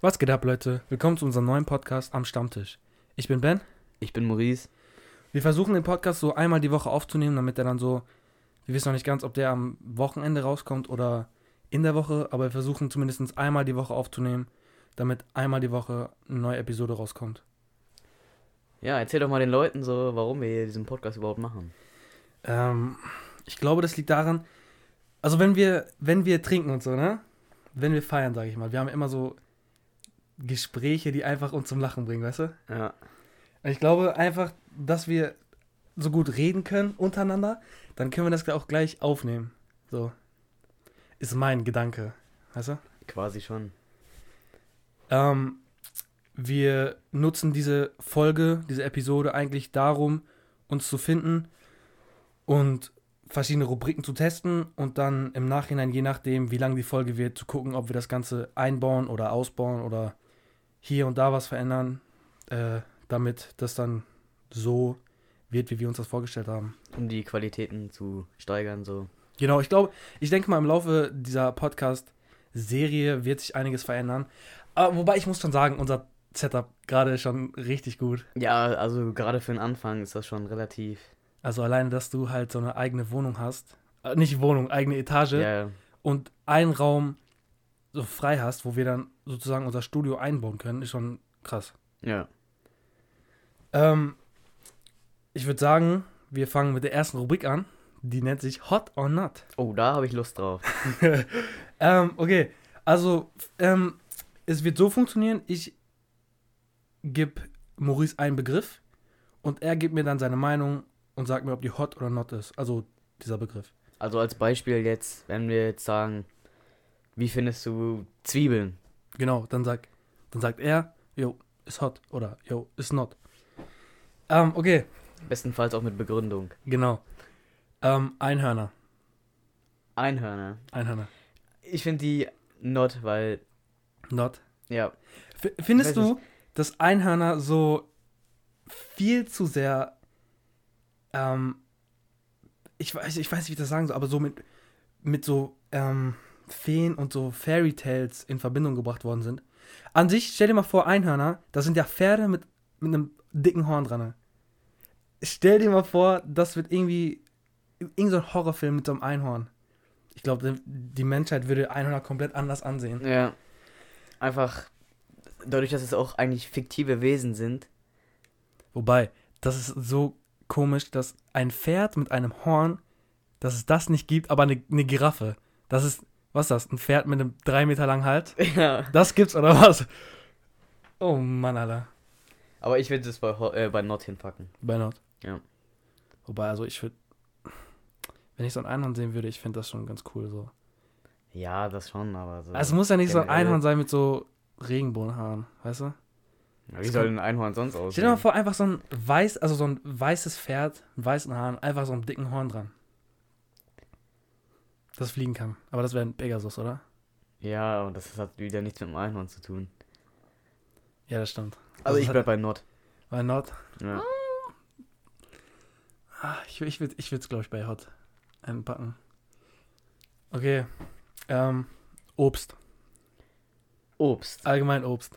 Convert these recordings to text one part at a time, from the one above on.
Was geht ab, Leute? Willkommen zu unserem neuen Podcast am Stammtisch. Ich bin Ben. Ich bin Maurice. Wir versuchen den Podcast so einmal die Woche aufzunehmen, damit er dann so, wir wissen noch nicht ganz, ob der am Wochenende rauskommt oder in der Woche, aber wir versuchen zumindest einmal die Woche aufzunehmen, damit einmal die Woche eine neue Episode rauskommt. Ja, erzähl doch mal den Leuten so, warum wir hier diesen Podcast überhaupt machen. Ähm, ich glaube, das liegt daran, also wenn wir, wenn wir trinken und so, ne? Wenn wir feiern, sage ich mal, wir haben immer so Gespräche, die einfach uns zum Lachen bringen, weißt du? Ja. Ich glaube einfach, dass wir so gut reden können untereinander, dann können wir das auch gleich aufnehmen. So. Ist mein Gedanke. Weißt du? Quasi schon. Ähm, wir nutzen diese Folge, diese Episode eigentlich darum, uns zu finden und verschiedene Rubriken zu testen und dann im Nachhinein, je nachdem, wie lang die Folge wird, zu gucken, ob wir das Ganze einbauen oder ausbauen oder hier und da was verändern, äh, damit das dann so wird, wie wir uns das vorgestellt haben. Um die Qualitäten zu steigern, so. Genau, ich glaube, ich denke mal, im Laufe dieser Podcast-Serie wird sich einiges verändern. Aber wobei ich muss schon sagen, unser Setup gerade schon richtig gut. Ja, also gerade für den Anfang ist das schon relativ. Also alleine, dass du halt so eine eigene Wohnung hast. Äh, nicht Wohnung, eigene Etage. Ja, Und einen Raum so frei hast, wo wir dann sozusagen unser Studio einbauen können, ist schon krass. ja. Ähm, ich würde sagen, wir fangen mit der ersten Rubrik an. Die nennt sich Hot or Not. Oh, da habe ich Lust drauf. ähm, okay, also ähm, es wird so funktionieren, ich gebe Maurice einen Begriff und er gibt mir dann seine Meinung und sagt mir, ob die hot oder not ist. Also dieser Begriff. Also als Beispiel jetzt, wenn wir jetzt sagen, wie findest du Zwiebeln? Genau, dann, sag, dann sagt er, yo, ist hot oder yo, ist not. Ähm, okay, Bestenfalls auch mit Begründung. genau. Ähm, Einhörner. Einhörner. Einhörner. Ich finde die not, weil, Not. ja, F findest du, dass Einhörner so viel zu sehr, ähm, ich weiß, ich weiß nicht, wie ich das sagen soll, aber so mit, mit so ähm, Feen und so Fairy Tales in Verbindung gebracht worden sind? An sich, stell dir mal vor, Einhörner, das sind ja Pferde mit, mit einem dicken Horn dran. Stell dir mal vor, das wird irgendwie, irgend so ein Horrorfilm mit so einem Einhorn. Ich glaube, die Menschheit würde Einhörner komplett anders ansehen. ja. Einfach dadurch, dass es auch eigentlich fiktive Wesen sind. Wobei, das ist so komisch, dass ein Pferd mit einem Horn, dass es das nicht gibt, aber eine, eine Giraffe. Das ist, was ist das? Ein Pferd mit einem drei Meter langen Hals? Ja. Das gibt's oder was? Oh Mann, Alter. Aber ich würde es bei, äh, bei Not hinpacken. Bei Not. Ja. Wobei, also ich würde, wenn ich so ein Einhorn sehen würde, ich finde das schon ganz cool so. Ja, das schon, aber so. Also es muss ja nicht so ein Einhorn sein mit so Regenbogenhaaren, weißt du? Ja, wie soll ein Einhorn sonst aussehen? Stell dir mal vor, einfach so ein weiß, also so ein weißes Pferd mit weißen Haaren, einfach so einem dicken Horn dran. Das fliegen kann. Aber das wäre ein Pegasus, oder? Ja, und das hat wieder nichts mit dem Einhorn zu tun. Ja, das stimmt. Also Das ich bleib bei Not. Why not? Ja. Ah, ich ich würde ich es, glaube ich, bei Hot einpacken. Okay. Ähm, Obst. Obst. Allgemein Obst.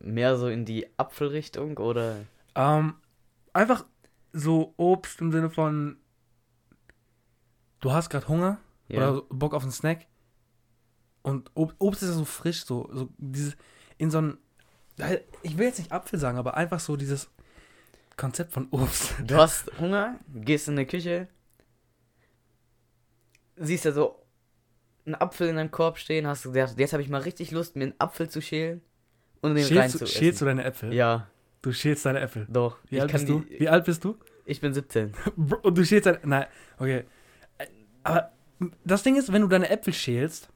Mehr so in die Apfelrichtung oder? Ähm, einfach so Obst im Sinne von, du hast gerade Hunger Ja. oder Bock auf einen Snack. Und Ob Obst ist ja so frisch, so, so dieses, in so ein, ich will jetzt nicht Apfel sagen, aber einfach so dieses Konzept von Obst. Du hast Hunger, gehst in die Küche, siehst da so einen Apfel in deinem Korb stehen, hast gedacht, jetzt habe ich mal richtig Lust, mir einen Apfel zu schälen und den rein Schälst, zu du- schälst du deine Äpfel? Ja, Du schälst deine Äpfel. doch. Wie alt bist du? die- Wie alt bist du? Ich bin 17. Bro, Und du schälst deine. Nein, okay. Aber das Ding ist, wenn du deine Äpfel schälst,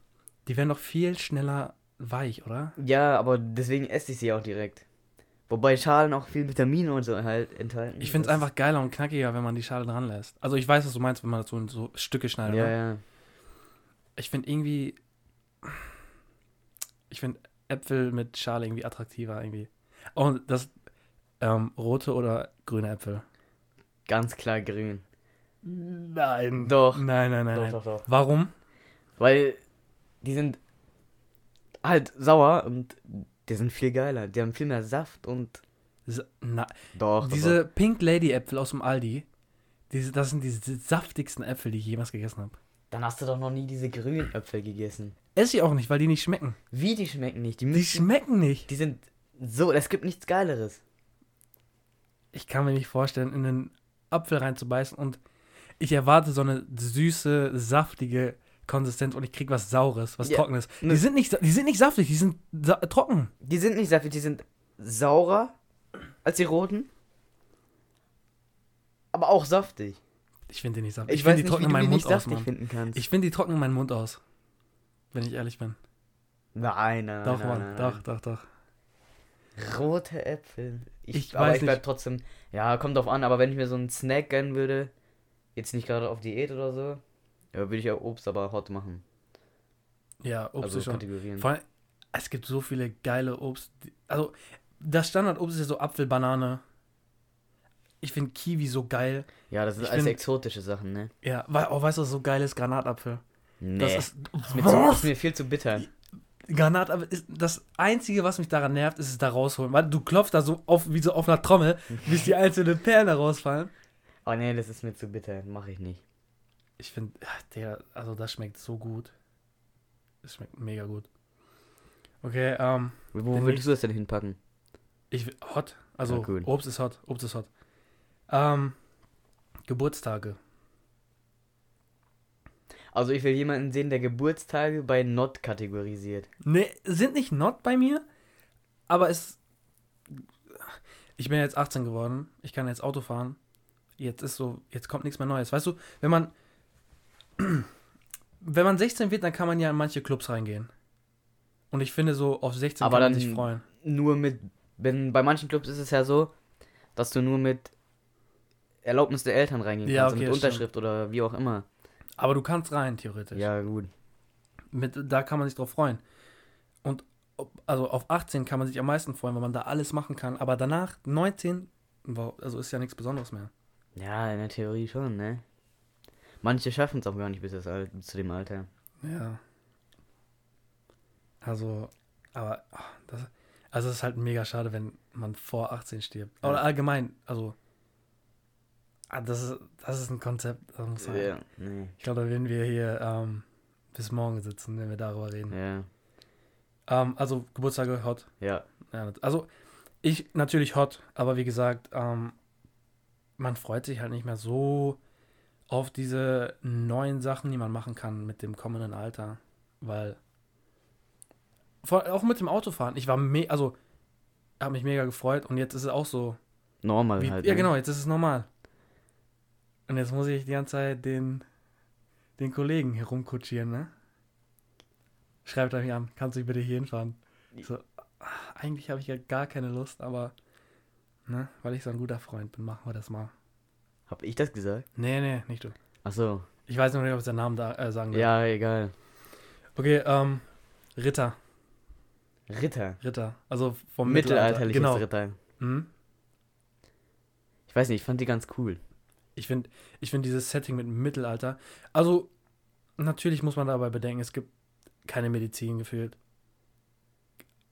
die werden doch viel schneller weich, oder? Ja, aber deswegen esse ich sie auch direkt. Wobei Schalen auch viel Vitamine und so halt enthalten. Ich finde es einfach geiler und knackiger, wenn man die Schale dran lässt. Also ich weiß, was du meinst, wenn man das so in so Stücke schneidet. Ja, ne? ja. Ich finde irgendwie. Ich finde Äpfel mit Schale irgendwie attraktiver irgendwie. Und das ähm, rote oder grüne Äpfel. Ganz klar grün. Nein. Doch. Nein, nein, nein, Doch, nein. doch, doch. Warum? Weil die sind halt sauer und die sind viel geiler. Die haben viel mehr Saft und. S- Na, Doch, diese Pink Lady Äpfel aus dem Aldi, diese, das sind die saftigsten Äpfel, die ich jemals gegessen habe. Dann hast du doch noch nie diese grünen Äpfel gegessen. Esse ich auch nicht, weil die nicht schmecken. Wie, die schmecken nicht. Die, Die müssen, schmecken nicht. die sind so, es gibt nichts Geileres. Ich kann mir nicht vorstellen, in einen Apfel reinzubeißen und ich erwarte so eine süße, saftige Konsistenz und ich krieg was Saures, was Ja, Trockenes. ne- Die sind nicht, die sind nicht saftig, die sind sa trocken. Die sind nicht saftig, die sind saurer als die roten. Aber auch saftig. Ich finde die nicht saftig. Ich, Ich, finde die trocknen meinen Mund aus. Ich finde die trocknen meinen Mund aus. Wenn ich ehrlich bin. nein, nein. Doch, nein, Mann. nein, doch, doch, doch. Rote Äpfel. Ich, Ich aber weiß ich bleib nicht. trotzdem. Ja, kommt drauf an, aber wenn ich mir so einen Snack gönnen würde, jetzt nicht gerade auf Diät oder so, ja, würde ich ja Obst aber hot machen. Ja, Obst also ist schon. Kategorien. Vor allem, es gibt so viele geile Obst. Also, das Standardobst ist ja so Apfel, Banane. Ich finde Kiwi so geil. Ja, das sind ich alles find- exotische Sachen, ne? Ja, weil, oh, weißt du, so geil ist? Granatapfel. Nee. Das ist, ist, mir zu, ist mir viel zu bitter. Granatapfel ist das Einzige, was mich daran nervt, ist es da rausholen. Weil du klopfst da so auf, wie so auf einer Trommel, bis die einzelnen Perlen da rausfallen. Oh nee, das ist mir zu bitter. Mache ich nicht. Ich finde, der, also das schmeckt so gut. Es schmeckt mega gut. Okay, ähm, Wo würdest du das denn hinpacken? ich will- hot. Also Ja, cool. Obst ist hot. Obst ist hot. Ähm, Geburtstage. Also ich will jemanden sehen, der Geburtstage bei Not kategorisiert. Ne, sind nicht not bei mir, aber es. Ich bin jetzt 18 geworden. Ich kann jetzt Auto fahren. Jetzt ist so, jetzt kommt nichts mehr Neues. Weißt du, wenn man. Wenn man 16 wird, dann kann man ja in manche Clubs reingehen. Und ich finde, so auf 16 Aber kann man sich freuen. Nur mit, wenn bei manchen Clubs ist es ja so, dass du nur mit Erlaubnis der Eltern reingehen Ja, kannst, okay, mit das stimmt. Unterschrift oder wie auch immer. Aber du kannst rein, theoretisch. Ja, gut. Mit, da kann man sich drauf freuen. Und also auf 18 kann man sich am meisten freuen, weil man da alles machen kann. Aber danach, 19, wow, also ist ja nichts Besonderes mehr. Ja, in der Theorie schon, ne? Manche schaffen es auch gar nicht bis das Al zu dem Alter. Ja. Also, aber ah, das, also es ist halt mega schade, wenn man vor 18 stirbt. Ja. Oder allgemein, also ah, das ist, das ist ein Konzept, das muss sein. Ja, nee. Ich glaube, da werden wir hier ähm, bis morgen sitzen, wenn wir darüber reden. Ja, Ähm, also Geburtstage hot. ja. Ja, also ich natürlich hot, aber wie gesagt, ähm, man freut sich halt nicht mehr so auf diese neuen Sachen, die man machen kann mit dem kommenden Alter, weil vor, auch mit dem Autofahren, ich war me also habe mich mega gefreut und jetzt ist es auch so, Normal wie, halt. ja ne? genau, jetzt ist es normal. Und jetzt muss ich die ganze Zeit den den Kollegen herumkutschieren, ne? Schreibt er mich an, kannst du dich bitte hier hinfahren? Ich so, ah, eigentlich habe ich ja gar keine Lust, aber ne, weil ich so ein guter Freund bin, machen wir das mal. Hab ich das gesagt? Nee, nee, nicht du. Ach so. Ich weiß noch nicht, ob ich seinen Namen da äh, sagen will. Ja, egal. Okay, ähm, Ritter. Ritter. Ritter. Also vom Mittelalter. Mittelalterliches Genau. Ritter. Mhm. Ich weiß nicht, ich fand die ganz cool. Ich finde ich find dieses Setting mit Mittelalter. Also, natürlich muss man dabei bedenken, es gibt keine Medizin gefühlt.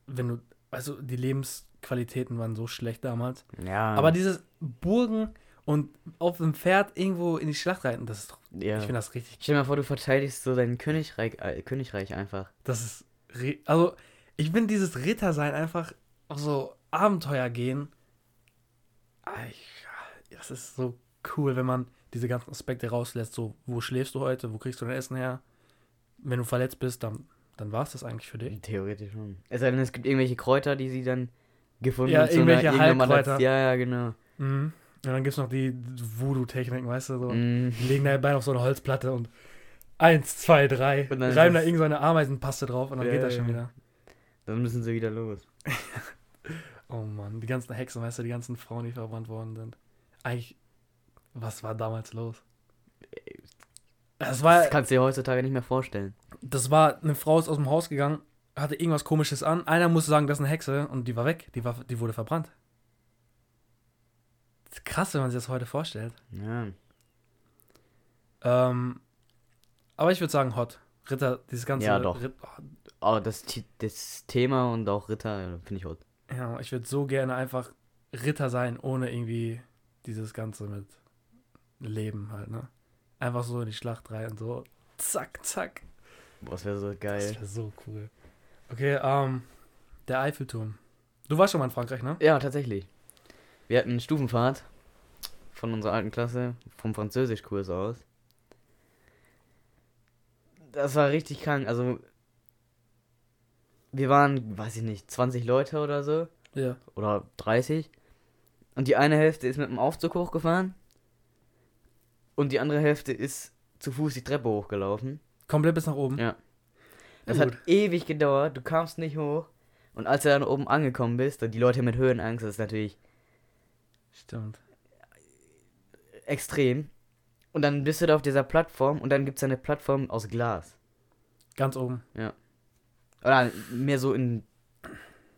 Wenn du, also die Lebensqualitäten waren so schlecht damals. Ja. Aber dieses Burgen und auf dem Pferd irgendwo in die Schlacht reiten, das ist doch, ja. ich finde das richtig, Stell dir mal vor, du verteidigst so dein Königreich, äh, Königreich einfach. das ist, also ich finde dieses Rittersein einfach auch so Abenteuer gehen. Das ist so cool, wenn man diese ganzen Aspekte rauslässt. So, wo schläfst du heute? Wo kriegst du dein Essen her? Wenn du verletzt bist, dann, dann war es das eigentlich für dich. Theoretisch schon. Es sei denn, es gibt irgendwelche Kräuter, die sie dann gefunden Ja, und zu einer- irgendwelche als- Heilkräuter. Ja, ja, genau. Mhm. Und dann gibt es noch die Voodoo-Techniken, weißt du, so. Mm. Die legen da Bein auf so eine Holzplatte und eins, zwei, drei, Und dann ist reiben da es- irgend so eine Ameisenpaste drauf und dann Ja, geht das ja, schon ja. wieder. Dann müssen sie wieder los. Oh Mann, die ganzen Hexen, weißt du, die ganzen Frauen, die verbrannt worden sind. Eigentlich, was war damals los? Das war, Das kannst du dir heutzutage nicht mehr vorstellen. Das war, eine Frau ist aus dem Haus gegangen, hatte irgendwas komisches an. Einer musste sagen, das ist eine Hexe und die war weg. Die, war, die wurde verbrannt. Das ist krass, wenn man sich das heute vorstellt. Ja. Ähm, aber ich würde sagen, hot. Ritter, dieses ganze. Ja, doch. Ritt, oh, das, das Thema und auch Ritter äh, finde ich hot. Ja, ich würde so gerne einfach Ritter sein, ohne irgendwie dieses Ganze mit Leben halt, ne? Einfach so in die Schlacht rein und so. Zack, zack. Boah, das wäre so Das geil. wäre so cool. Okay, ähm, der Eiffelturm. Du warst schon mal in Frankreich, ne? Ja, tatsächlich. Wir hatten Stufenfahrt von unserer alten Klasse, vom Französischkurs aus. Das war richtig krank. Also, wir waren, weiß ich nicht, 20 Leute oder so. Ja. Oder 30. Und die eine Hälfte ist mit dem Aufzug hochgefahren. Und die andere Hälfte ist zu Fuß die Treppe hochgelaufen. Komplett bis nach oben. Ja. Das Ja, hat ewig gedauert, du kamst nicht hoch. Und als du dann oben angekommen bist, und die Leute mit Höhenangst, das ist natürlich Stimmt. extrem. Und dann bist du da auf dieser Plattform und dann gibt es eine Plattform aus Glas. Ganz oben. Oder mehr so im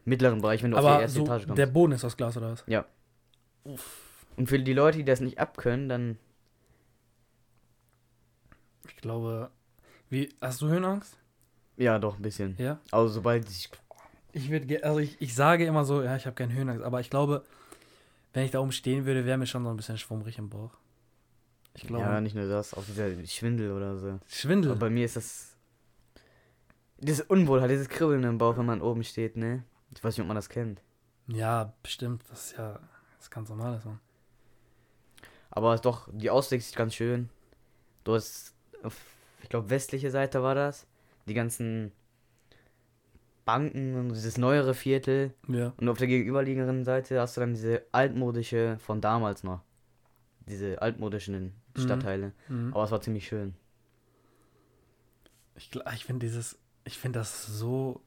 mittleren Bereich, wenn du auf die Aber erste so, Etage kommst. der Boden ist aus Glas oder was? Ja. Uff. Und für die Leute, die das nicht abkönnen, dann. Ich glaube. Wie, hast du Höhenangst? Ja, doch, ein bisschen. Ja. Also sobald ich. Ich würde, also ich, ich sage immer so, ja, ich habe keine Höhenangst, aber ich glaube, wenn ich da oben stehen würde, wäre mir schon so ein bisschen schwummrig im Bauch. Ich glaube, Ja, nicht nur das, auch dieser Schwindel oder so. Schwindel. Aber bei mir ist das. Dieses Unwohlheit, dieses Kribbeln im Bauch, wenn man oben steht, ne? Ich weiß nicht, ob man das kennt. ja, bestimmt, das ist ja das ist ganz normales, Mann. Aber ist doch, die Aussicht ist ganz schön. Du hast, ich glaube, westliche Seite war das. Die ganzen Banken und dieses neuere Viertel. Ja. Und auf der gegenüberliegenden Seite hast du dann diese altmodische von damals noch. Diese altmodischen Mhm. Stadtteile. Mhm. Aber es war ziemlich schön. Ich, ich finde dieses, ich finde das so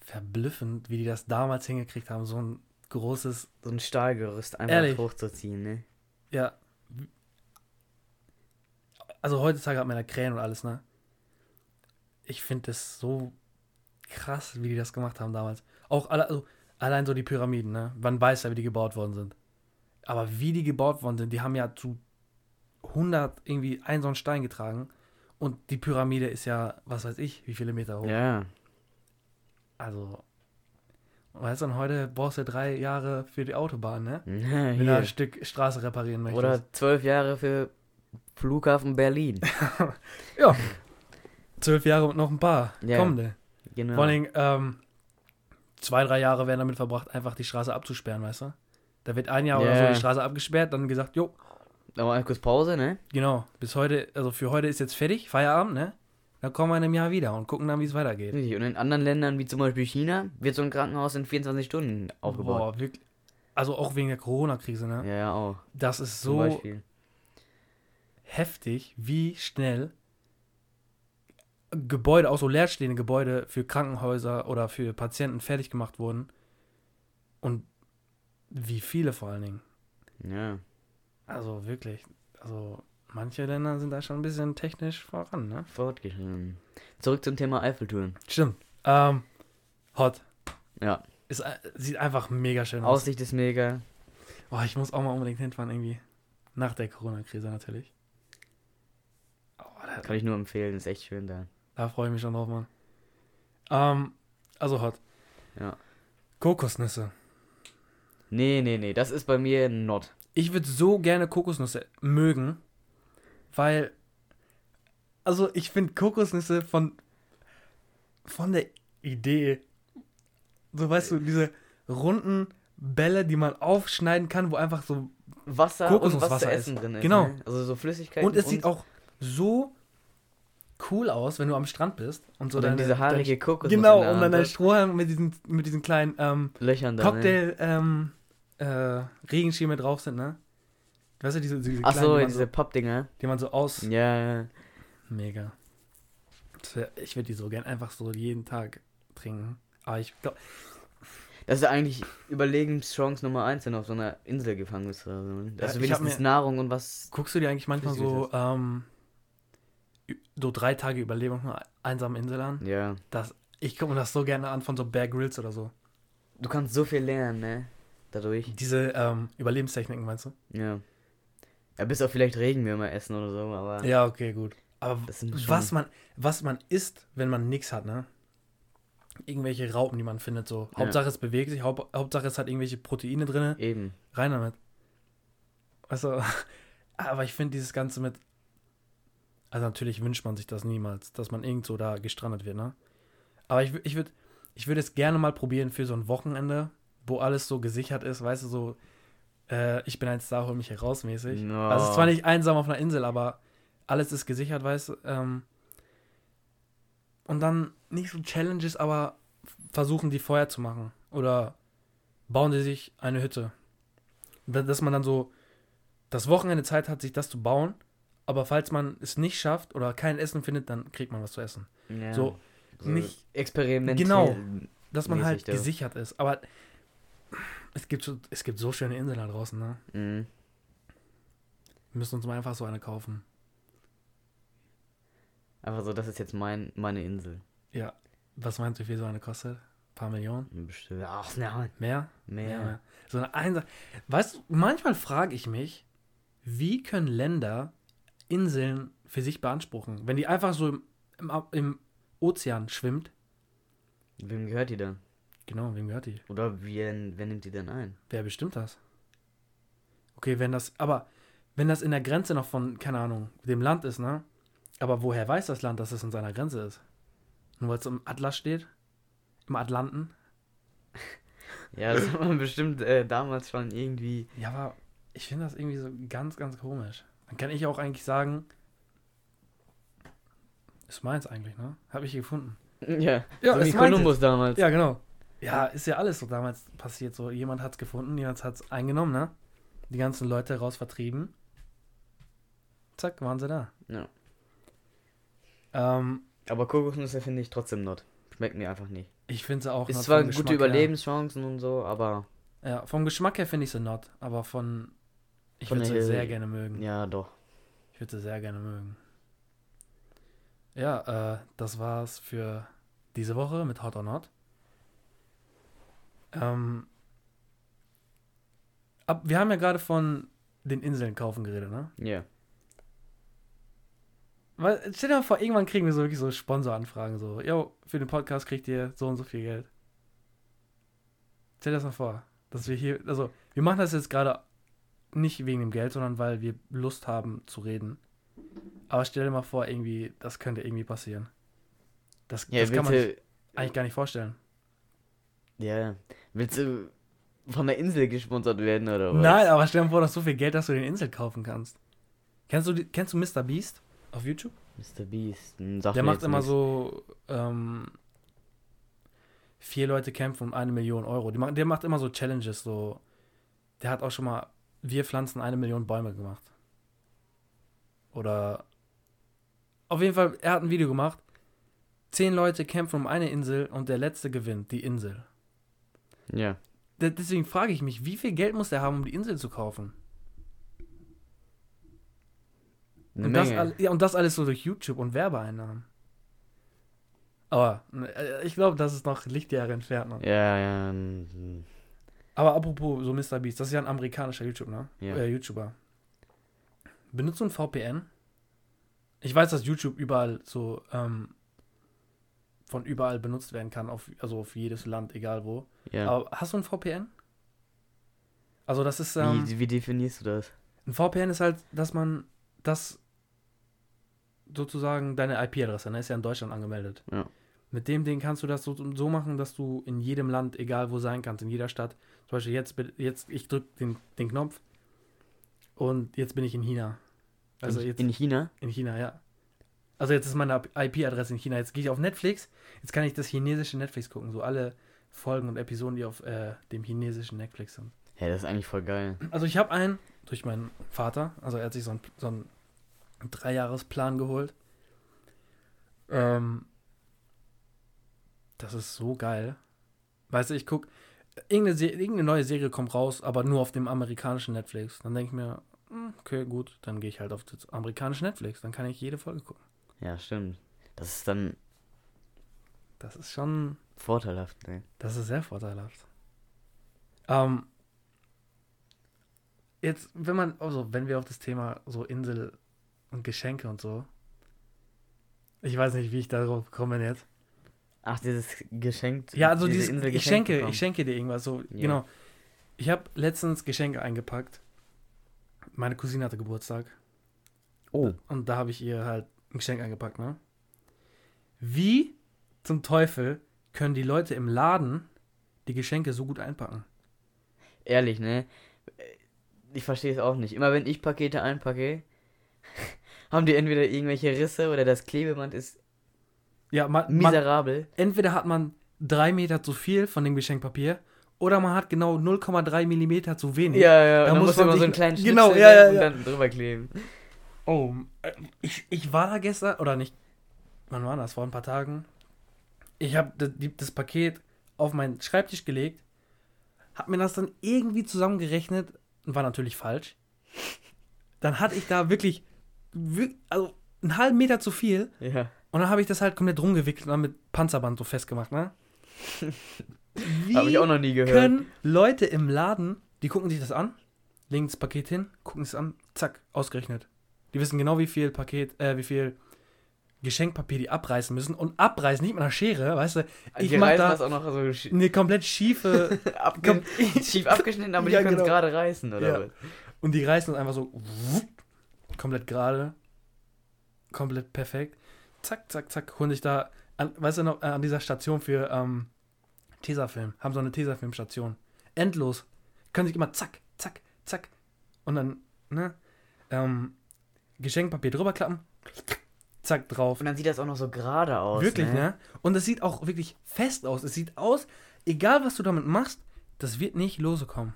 verblüffend, wie die das damals hingekriegt haben, so ein großes, So ein Stahlgerüst einfach Ehrlich? hochzuziehen, ne? ja. Also heutzutage hat man ja Krähen und alles, ne? Ich finde das so krass, wie die das gemacht haben damals. Auch alle, also allein so die Pyramiden, ne? Man weiß ja, wie die gebaut worden sind. Aber wie die gebaut worden sind, die haben ja zu 100 irgendwie einen so einen Stein getragen. Und die Pyramide ist ja, was weiß ich, wie viele Meter hoch. Ja. Also, weißt du, und heute brauchst du drei Jahre für die Autobahn, ne? ja Wenn du ein Stück Straße reparieren möchtest. Oder zwölf Jahre für Flughafen Berlin. ja. Zwölf Jahre und noch ein paar Ja. kommende. Genau. Vor allen Dingen, ähm, zwei, drei Jahre werden damit verbracht, einfach die Straße abzusperren, weißt du? Da wird ein Jahr oder Ja. so die Straße abgesperrt, dann gesagt, jo, Aber eine kurz Pause, ne? genau, bis heute, also für heute ist jetzt fertig, Feierabend, ne? Dann kommen wir in einem Jahr wieder und gucken dann, wie es weitergeht. Und in anderen Ländern, wie zum Beispiel China, wird so ein Krankenhaus in 24 Stunden aufgebaut. Boah, wirklich. Also auch wegen der Corona-Krise, ne? Ja, ja, auch. Das ist so. Heftig, wie schnell Gebäude, auch so leerstehende Gebäude für Krankenhäuser oder für Patienten fertig gemacht wurden. Und wie viele vor allen Dingen. Ja. Also wirklich. Also manche Länder sind da schon ein bisschen technisch voran, ne? Fortgeschritten. Zurück zum Thema Eiffeltouren. Stimmt. Ähm, hot. Ja. Ist, äh, sieht einfach mega schön aus. Aussicht ist mega. Oh, ich muss auch mal unbedingt hinfahren, irgendwie. Nach der Corona-Krise natürlich. Da, Kann ich nur empfehlen, ist echt schön da. da freue ich mich schon drauf, Mann. Ähm, also hot. Ja. Kokosnüsse. Nee, nee, nee, das ist bei mir not. Ich würde so gerne Kokosnüsse mögen, weil, also ich finde Kokosnüsse von, von der Idee, so weißt du, diese runden Bälle, die man aufschneiden kann, wo einfach so, Wasser und was Kokosnusswasser zu essen ist. drin ist. Genau. Ne? Also so Flüssigkeit. und es sieht auch so cool aus, wenn du am Strand bist und so und dann deine, diese haarige Kokos. genau, und dann dein Strohhalm mit diesen, mit diesen kleinen ähm, Löchern da. Ne? Cocktail ähm, äh, Regenschirme drauf sind, ne? Weißt du, diese, diese Ach kleinen, so, die, man diese so, Pappdinger. die man so aus... Ja, ja. Mega. Ich würde die so gern einfach so jeden Tag trinken. Aber ich glaube, Das ist ja eigentlich Überlebenschance Nummer 1, wenn du auf so einer Insel gefangen bist. Ne? Ja, Also ich hab wenigstens mir- Nahrung und was. guckst du dir eigentlich manchmal so, ähm, so drei Tage Überlebung auf einer einsamen Insel an? Ja. Das, ich gucke mir das so gerne an von so Bear Grylls oder so. Du kannst so viel lernen, ne? Dadurch. Diese ähm, Überlebenstechniken, meinst du? Ja. Ja, bis auf vielleicht Regenwürmer essen oder so, aber. Ja, okay, gut. Aber was man, was man isst, wenn man nichts hat, ne? irgendwelche Raupen, die man findet. So. Ja. Hauptsache es bewegt sich, Haupt, Hauptsache es hat irgendwelche Proteine drin. Eben. Rein damit. Also, aber ich finde dieses Ganze mit. Also natürlich wünscht man sich das niemals, dass man irgend so da gestrandet wird, ne? Aber ich, ich würde ich würd es gerne mal probieren für so ein Wochenende, wo alles so gesichert ist, weißt du, so, äh, ich bin ein Star, hol mich hier raus mäßig. No. Also es ist zwar nicht einsam auf einer Insel, aber alles ist gesichert, weißt du. Ähm, und dann nicht so Challenges, aber versuchen die Feuer zu machen. Oder bauen die sich eine Hütte. Da- Dass man dann so das Wochenende Zeit hat, sich das zu bauen. Aber falls man es nicht schafft oder kein Essen findet, dann kriegt man was zu essen. Ja. So, nicht- experimentell. Genau. Dass man halt ja. gesichert ist. Aber es gibt, so, es gibt so schöne Inseln da draußen, ne? Mhm. Wir müssen uns mal einfach so eine kaufen. Einfach so, das ist jetzt mein, meine Insel. Ja. Was meinst du, wie viel so eine kostet? Ein paar Millionen? Bestimmt. Ach, nein. Mehr? Mehr. mehr. So eine Einsa Weißt du, manchmal frage ich mich, wie können Länder Inseln für sich beanspruchen? Wenn die einfach so im, im, im Ozean schwimmt. Wem gehört die dann? Genau, wem gehört die? Oder wer, wer nimmt die dann ein? Wer bestimmt das? Okay, wenn das, aber wenn das in der Grenze noch von, keine Ahnung, dem Land ist, ne? Aber woher weiß das Land, dass es in seiner Grenze ist? Nur weil es im Atlas steht? Im Atlanten? Ja, das hat man bestimmt äh, damals schon irgendwie. Ja, aber ich finde das irgendwie so ganz, ganz komisch. Dann kann ich auch eigentlich sagen, ist meins eigentlich, ne? Habe ich gefunden. Ja, Ja, so ist wie Kolumbus damals. Ja, genau. Ja, ist ja alles so damals passiert. So, jemand hat es gefunden, jemand hat es eingenommen, ne? Die ganzen Leute raus vertrieben. Zack, waren sie da. Ja. Ähm, Aber Kokosnüsse finde ich trotzdem not. Schmeckt mir einfach nicht. ich finde sie auch Ist zwar gute Geschmack Überlebenschancen und so, aber. Ja, vom Geschmack her finde ich sie not, aber von. Ich würde sie sehr gerne mögen. ja, doch. Ich würde sie sehr gerne mögen. Ja, äh, das war's für diese Woche mit Hot or Not. Ähm, ab, wir haben ja gerade von den Inseln kaufen geredet, ne? Ja. Weil, stell dir mal vor, irgendwann kriegen wir so wirklich so Sponsoranfragen, so, yo, für den Podcast kriegt ihr so und so viel Geld. Stell dir das mal vor, dass wir hier, also, wir machen das jetzt gerade nicht wegen dem Geld, sondern weil wir Lust haben zu reden. Aber stell dir mal vor, irgendwie, das könnte irgendwie passieren. Das, Ja, das kann man sich eigentlich gar nicht vorstellen. Ja. Willst du von der Insel gesponsert werden oder was? Nein, aber stell dir mal vor, dass so viel Geld, dass du den Insel kaufen kannst. Kennst du, kennst du Mr. Beast auf YouTube? Mr. Beast. hm, sagt Der macht immer nichts. so ähm, vier Leute kämpfen um eine Million Euro. Macht, der macht immer so Challenges. So, der hat auch schon mal wir pflanzen eine Million Bäume gemacht. Oder auf jeden Fall, er hat ein Video gemacht. Zehn Leute kämpfen um eine Insel und der letzte gewinnt die Insel. Ja. De- Deswegen frage ich mich, wie viel Geld muss der haben, um die Insel zu kaufen? Und das, ja, und das alles so durch YouTube und Werbeeinnahmen. Aber äh, ich glaube, das ist noch Lichtjahre entfernt. Noch. Ja, ja. Aber apropos so Mr. Beast, das ist ja ein amerikanischer YouTube, ne? Ja. Äh, YouTuber. Benutzt du ein VPN? Ich weiß, dass YouTube überall so ähm, von überall benutzt werden kann, auf, also auf jedes Land, egal wo. Ja. Aber hast du ein VPN? Also das ist ähm, wie, wie definierst du das? ein VPN ist halt, dass man das sozusagen deine IP-Adresse, ne, ist ja in Deutschland angemeldet. Ja. Mit dem Ding kannst du das so, so machen, dass du in jedem Land, egal wo sein kannst, in jeder Stadt. Zum Beispiel jetzt, jetzt ich drücke den, den Knopf und jetzt bin ich in China. Also in, jetzt in China? in China, ja. Also jetzt ist meine IP-Adresse in China. Jetzt gehe ich auf Netflix. Jetzt kann ich das chinesische Netflix gucken. So alle Folgen und Episoden, die auf äh, dem chinesischen Netflix sind. Ja, das ist eigentlich voll geil. Also ich habe einen durch meinen Vater, also er hat sich so einen, so einen Dreijahresplan geholt. Ähm, das ist so geil. Weißt du, ich guck, irgendeine, Se- irgendeine neue Serie kommt raus, aber nur auf dem amerikanischen Netflix. Dann denke ich mir, hm, okay, gut, dann gehe ich halt auf das amerikanische Netflix. Dann kann ich jede Folge gucken. Ja, stimmt. Das ist dann Das ist schon, vorteilhaft, ne? das ist sehr vorteilhaft. Ähm, jetzt, wenn man, also wenn wir auf das Thema so Insel und Geschenke und so, ich weiß nicht, wie ich darauf komme jetzt. Ach, dieses Geschenk. Ja, also diese dieses, ich schenke, bekommen. ich schenke dir irgendwas. So, Ja. genau. Ich habe letztens Geschenke eingepackt. Meine Cousine hatte Geburtstag. Oh. Und da habe ich ihr halt ein Geschenk eingepackt, ne? Wie zum Teufel können die Leute im Laden die Geschenke so gut einpacken? Ehrlich, ne? Ich verstehe es auch nicht. Immer wenn ich Pakete einpacke, haben die entweder irgendwelche Risse oder das Klebeband ist Ja, man, man, miserabel. entweder hat man drei Meter zu viel von dem Geschenkpapier oder man hat genau 0,3 Millimeter zu wenig. Ja, ja, Da dann muss man man so einen kleinen Schnipsel Genau, ja, ja, und ja. dann drüber kleben. Oh, äh, ich, ich war da gestern, oder nicht, wann war das? Vor ein paar Tagen. Ich habe das, das Paket auf meinen Schreibtisch gelegt, hab mir das dann irgendwie zusammengerechnet und war natürlich falsch. Dann hatte ich da wirklich, wir- also einen halben Meter zu viel Ja. Und dann habe ich das halt komplett rumgewickelt und dann mit Panzerband so festgemacht, ne? Habe ich auch noch nie gehört. können Leute im Laden, die gucken sich das an, legen das Paket hin, gucken es an, zack, ausgerechnet. Die wissen genau, wie viel Paket, äh, wie viel Geschenkpapier die abreißen müssen und abreißen, nicht mit einer Schere, weißt du? Ich die mach da auch noch so eine komplett schiefe abge schief abgeschnitten, aber Ja, die können es genau. gerade reißen, oder Ja. was? und die reißen es einfach so wupp, komplett gerade, komplett perfekt. Zack, zack, zack, holen sich da, an, weißt du noch, äh, an dieser Station für ähm, Tesafilm, haben so eine Tesafilm-Station. Endlos. Können sich immer zack, zack, zack. Und dann, ne, ähm, Geschenkpapier drüber klappen, zack, drauf. Und dann sieht das auch noch so gerade aus. Wirklich, ne? Und es sieht auch wirklich fest aus. Es sieht aus, egal was du damit machst, das wird nicht lose kommen.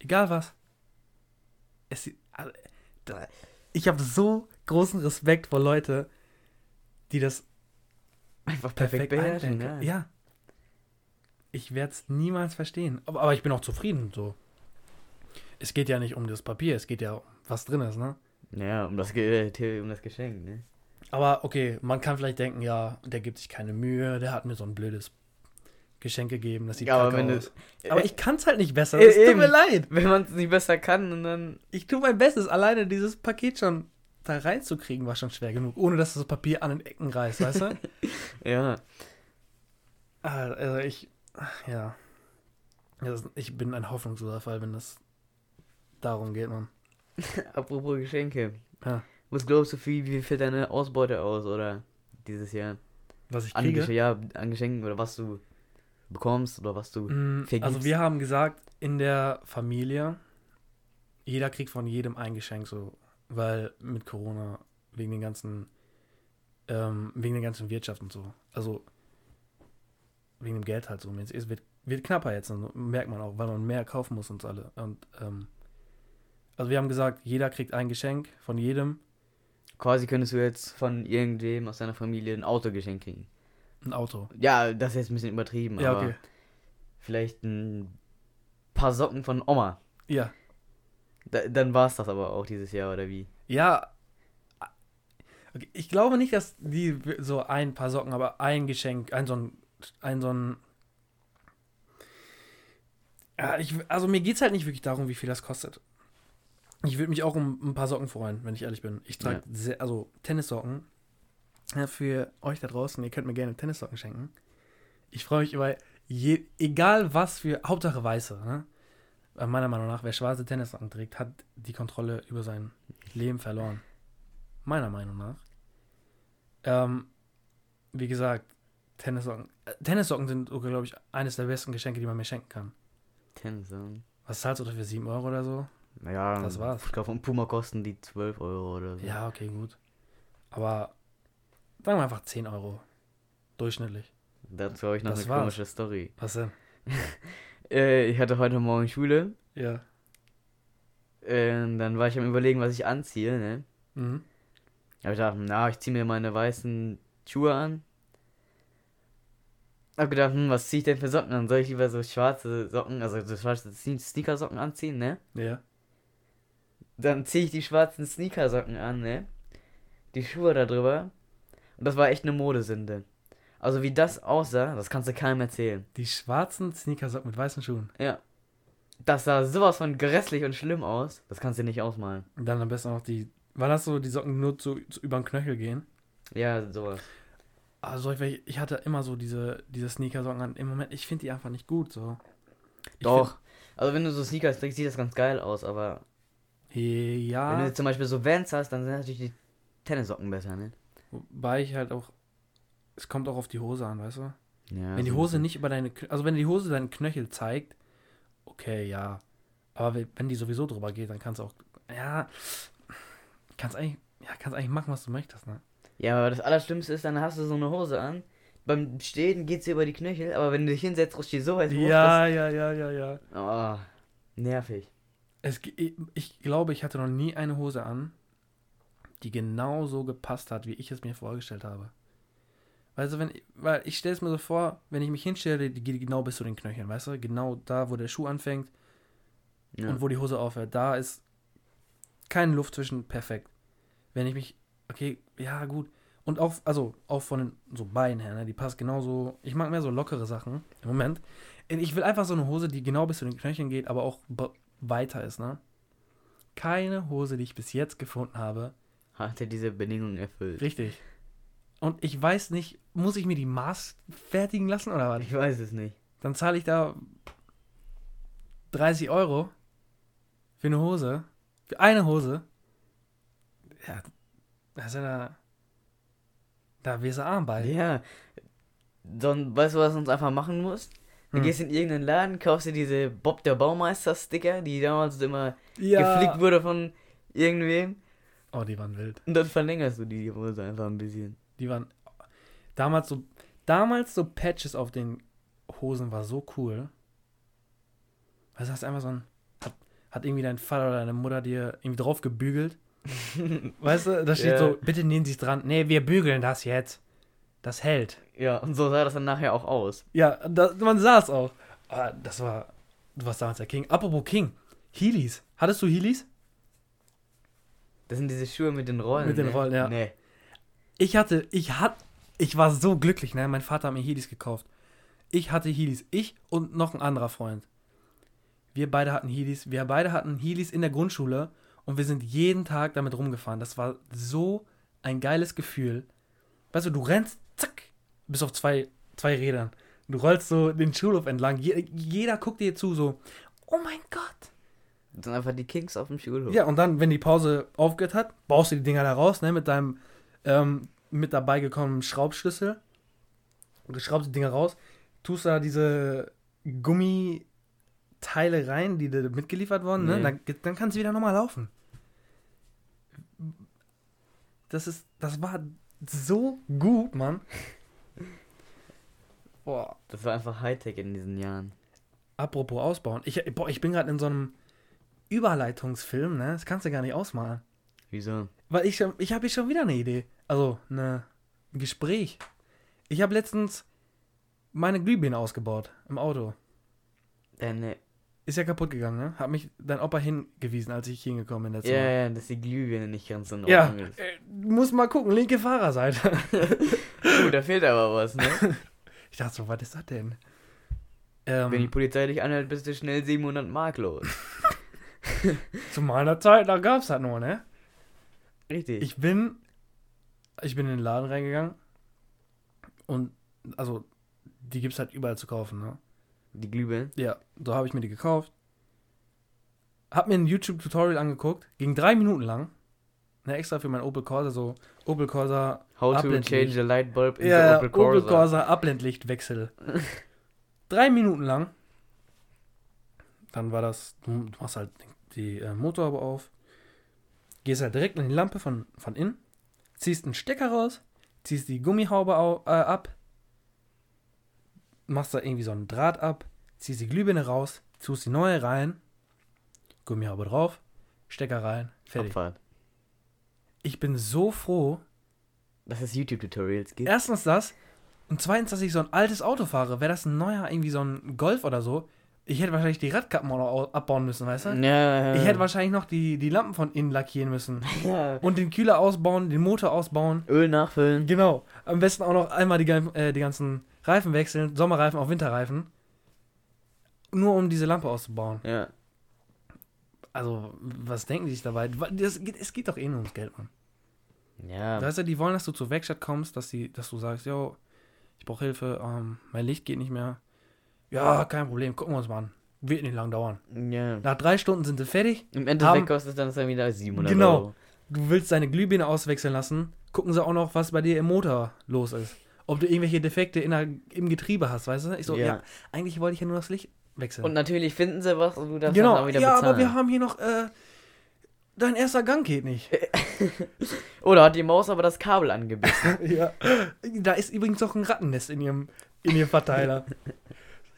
Egal was. Es sieht. also, Ich habe so großen Respekt vor Leute, die das Einfach perfekt, perfekt beherrschen, ja. Ja. Ich werde es niemals verstehen. Aber, aber ich bin auch zufrieden so. Es geht ja nicht um das Papier, es geht ja um was drin ist, ne? Ja, um das, Ge äh, um das Geschenk, ne? Aber okay, man kann vielleicht denken, ja, der gibt sich keine Mühe, der hat mir so ein blödes Geschenk gegeben, das sieht Ja, aber wenn aus. du- Aber ich kann es halt nicht besser, Äh, das tut mir leid. Wenn man es nicht besser kann und dann. Ich tue mein Bestes, alleine dieses Paket schon da reinzukriegen, war schon schwer genug, ohne dass das Papier an den Ecken reißt, weißt du? Ja. Ah, also ich, ja. Ist- Ich bin ein hoffnungsloser Fall, wenn das darum geht, man. Apropos Geschenke. Ja. Was glaubst du, wie, wie fällt deine Ausbeute aus, oder? Dieses Jahr? Was ich An, kriege. Gesch- ja, an Geschenken oder was du bekommst oder was du. Mm, vergibst. Also wir haben gesagt, in der Familie, jeder kriegt von jedem ein Geschenk, so, weil mit Corona, wegen den ganzen, ähm, wegen der ganzen Wirtschaft und so. Also wegen dem Geld halt so. Es wird, wird knapper jetzt, und merkt man auch, weil man mehr kaufen muss uns alle. Und ähm, also wir haben gesagt, jeder kriegt ein Geschenk von jedem, Quasi könntest du jetzt von irgendwem aus deiner Familie ein Auto geschenkt kriegen. ein Auto. Ja, das ist jetzt ein bisschen übertrieben, Ja, aber okay. vielleicht ein paar Socken von Oma. Ja. Da, dann war es das aber auch dieses Jahr, oder wie? Ja. Ich glaube nicht, dass die so ein paar Socken, aber ein Geschenk, ein so ein, ein so ein. Ja, ich, also mir geht es halt nicht wirklich darum, wie viel das kostet. Ich würde mich auch um ein paar Socken freuen, wenn ich ehrlich bin. Ich trage Ja. sehr, also Tennissocken. Ja, für euch da draußen, ihr könnt mir gerne Tennissocken schenken. Ich freue mich über je, egal was für, Hauptsache weiße. Ne? Weil Meiner Meinung nach, wer schwarze Tennissocken trägt, hat die Kontrolle über sein Leben verloren. Meiner Meinung nach. Ähm, wie gesagt, Tennissocken. Äh, Tennissocken sind, glaube ich, eines der besten Geschenke, die man mir schenken kann. Tennissocken. Was zahlst du dafür? 7 Euro oder so? Naja, Das war's. Ich glaube, von Puma kosten die 12 Euro oder so. Ja, okay, gut. Aber sagen wir einfach 10 Euro. Durchschnittlich. Dazu habe ich noch Das eine war's. komische Story. Was denn? Äh, ich hatte heute Morgen Schule. Ja. Äh, dann war ich am überlegen, was ich anziehe, ne? Mhm. Hab ich gedacht, na, ich ziehe mir meine weißen Schuhe an. Hab gedacht, hm, was ziehe ich denn für Socken an? Soll ich lieber so schwarze Socken, also so schwarze Sne- Sneakersocken anziehen, ne? Ja. Dann ziehe ich die schwarzen Sneakersocken an, ne? Die Schuhe da drüber. Und das war echt eine Modesünde. Also wie das aussah, das kannst du keinem erzählen. Die schwarzen Sneakersocken mit weißen Schuhen. Ja. Das sah sowas von grässlich und schlimm aus. Das kannst du nicht ausmalen. Und dann am besten auch die. War das so, die Socken nur zu, zu über den Knöchel gehen? Ja, sowas. Also ich, ich hatte immer so diese, diese Sneaker-Socken an. Im Moment, ich finde die einfach nicht gut. So. Ich Doch. Also wenn du so Sneakers trägst, sieht das ganz geil aus, aber Find, wenn du ja, zum Beispiel so Vans hast, dann sind natürlich die Tennissocken besser, ne? wobei ich halt auch. Es kommt auch auf die Hose an, weißt du? Ja. wenn die Hose nicht über deine. Also wenn die Hose deinen Knöchel zeigt, okay, ja. Aber we- wenn die sowieso drüber geht, dann kannst du auch. Ja. Kannst eigentlich. Ja, kannst eigentlich machen, was du möchtest, ne? Ja, aber das Allerschlimmste ist, dann hast du so eine Hose an. Beim Stehen geht's dir über die Knöchel, aber wenn du dich hinsetzt, rutscht die so weit hoch. Ja, ja, ja, ja, ja. Oh, nervig. Es, ich glaube, ich hatte noch nie eine Hose an, die genau so gepasst hat, wie ich es mir vorgestellt habe. Also wenn, weil ich stelle es mir so vor, wenn ich mich hinstelle, die geht genau bis zu den Knöcheln, weißt du? Genau da, wo der Schuh anfängt Ja. und wo die Hose aufhört, da ist keine Luft zwischen, perfekt. Wenn ich mich, okay, ja gut. Und auch, also auch von den so Beinen her, ne, die passt genauso. Ich mag mehr so lockere Sachen im Moment. Ich will einfach so eine Hose, die genau bis zu den Knöcheln geht, aber auch weiter ist, ne? Keine Hose, die ich bis jetzt gefunden habe, Hatte diese Bedingungen erfüllt. richtig. Und ich weiß nicht, muss ich mir die Maß fertigen lassen oder was? Ich weiß es nicht. Dann zahle ich da 30 Euro für eine Hose. Für eine Hose. Ja, ja da. Da wirst du arm bei. Ja. Dann, weißt du, was du uns einfach machen musst? Du Hm. gehst in irgendeinen Laden, kaufst dir diese Bob der Baumeister-Sticker, die damals immer Ja. geflickt wurde von irgendwem. Oh, die waren wild. Und dann verlängerst du die Hose einfach ein bisschen. Die waren. Damals so. Damals so Patches auf den Hosen war so cool. Weißt du, hast einfach so ein. Hat, hat irgendwie dein Vater oder deine Mutter dir irgendwie drauf gebügelt. Weißt du, da steht Ja. so, bitte nehmen Sie es dran. Nee, wir bügeln das jetzt. Das hält. Ja, und so sah das dann nachher auch aus. Ja, da, man sah es auch. Ah, das war. Du warst damals der King. Apropos King. Heelys. Hattest du Heelys? Das sind diese Schuhe mit den Rollen. Mit den ne? Rollen, ja. Nee. Ich hatte, ich hat, ich war so glücklich, ne? Mein Vater hat mir Heelys gekauft. Ich hatte Heelys. Ich und noch ein anderer Freund. Wir beide hatten Heelys. Wir beide hatten Heelys in der Grundschule und wir sind jeden Tag damit rumgefahren. Das war so ein geiles Gefühl. Weißt du, du rennst, zack, bis auf zwei, zwei Rädern. Du rollst so den Schulhof entlang. Je, jeder guckt dir zu, so, oh mein Gott. Das sind einfach die Kings auf dem Schulhof. Ja, und dann, wenn die Pause aufgehört hat, baust du die Dinger da raus, ne, mit deinem ähm, mit dabei gekommenen Schraubschlüssel. Und du schraubst die Dinger raus, tust da diese Gummiteile rein, die dir mitgeliefert wurden, ne? Nee. Dann, dann kannst du wieder nochmal laufen. Das ist, das war so gut, Mann. Boah. Das war einfach Hightech in diesen Jahren. Apropos ausbauen. Ich, boah, ich bin gerade in so einem Überleitungsfilm, ne? Das kannst du gar nicht ausmalen. Wieso? Weil ich, schon- ich habe hier schon wieder eine Idee. Also, ne, ein Gespräch. Ich habe letztens meine Glühbirne ausgebaut im Auto. Deine. Ist ja kaputt gegangen, ne? Hat mich dein Opa hingewiesen, als ich hingekommen bin letztes Ja, ja, dass die Glühbirne nicht ganz in Ja, Ordnung ist. äh, muss mal gucken, linke Fahrerseite. Uh, da fehlt aber was, ne? Ich dachte so, was ist das denn? Ähm, Wenn die Polizei dich anhält, bist du schnell 700 Mark los. zu meiner Zeit, da gab's das nur, ne? Richtig. Ich bin, ich bin in den Laden reingegangen und, also, die gibt's halt überall zu kaufen, ne? die Glühbirne. Ja, so habe ich mir die gekauft. Hab mir ein YouTube-Tutorial angeguckt, ging drei Minuten lang. Ne, extra für mein Opel Corsa, so Opel Corsa, How to change a light bulb in ja, the Opel Corsa. Opel Corsa Abblendlichtwechsel. drei Minuten lang. Dann war das, du machst halt die äh, Motorhaube auf, gehst halt direkt in die Lampe von, von innen, ziehst einen Stecker raus, ziehst die Gummihaube au, äh, ab, machst da irgendwie so einen Draht ab, ziehst die Glühbirne raus, tust die neue rein, Gummihaube drauf, Stecker rein, fertig. Abfahrt. Ich bin so froh, Dass es YouTube-Tutorials gibt. erstens das und zweitens, dass ich so ein altes Auto fahre. Wäre das ein neuer, irgendwie so ein Golf oder so, ich hätte wahrscheinlich die Radkappen auch noch au- abbauen müssen, weißt du? Ja, Ich hätte wahrscheinlich noch die, die Lampen von innen lackieren müssen. ja. Und den Kühler ausbauen, den Motor ausbauen. Öl nachfüllen. Genau. Am besten auch noch einmal die, äh, die ganzen Reifen wechseln, Sommerreifen auf Winterreifen. Nur um diese Lampe auszubauen. Ja. Also, was denken die sich dabei? Das es geht doch eh nur ums Geld, Mann. Ja. Weißt du, die wollen, dass du zur Werkstatt kommst, dass, die, dass du sagst, yo, ich brauche Hilfe, ähm, mein Licht geht nicht mehr. Ja, kein Problem, gucken wir uns mal an. Wird nicht lang dauern. ja. Nach drei Stunden sind sie fertig. Im Endeffekt Haben- kostet es dann dann wieder 700 Genau. Euro. Du willst deine Glühbirne auswechseln lassen. Gucken sie auch noch, was bei dir im Motor los ist. Ob du irgendwelche Defekte in der, im Getriebe hast, weißt du? Ich so, ja. Ja. eigentlich wollte ich ja nur das Licht wechseln. Und natürlich finden sie was und du darfst genau, dann auch wieder ja, bezahlen. aber wir haben hier noch, äh, dein erster Gang geht nicht. Oder hat die Maus aber das Kabel angebissen. ja. Da ist übrigens noch ein Rattennest in ihrem, in ihrem Verteiler.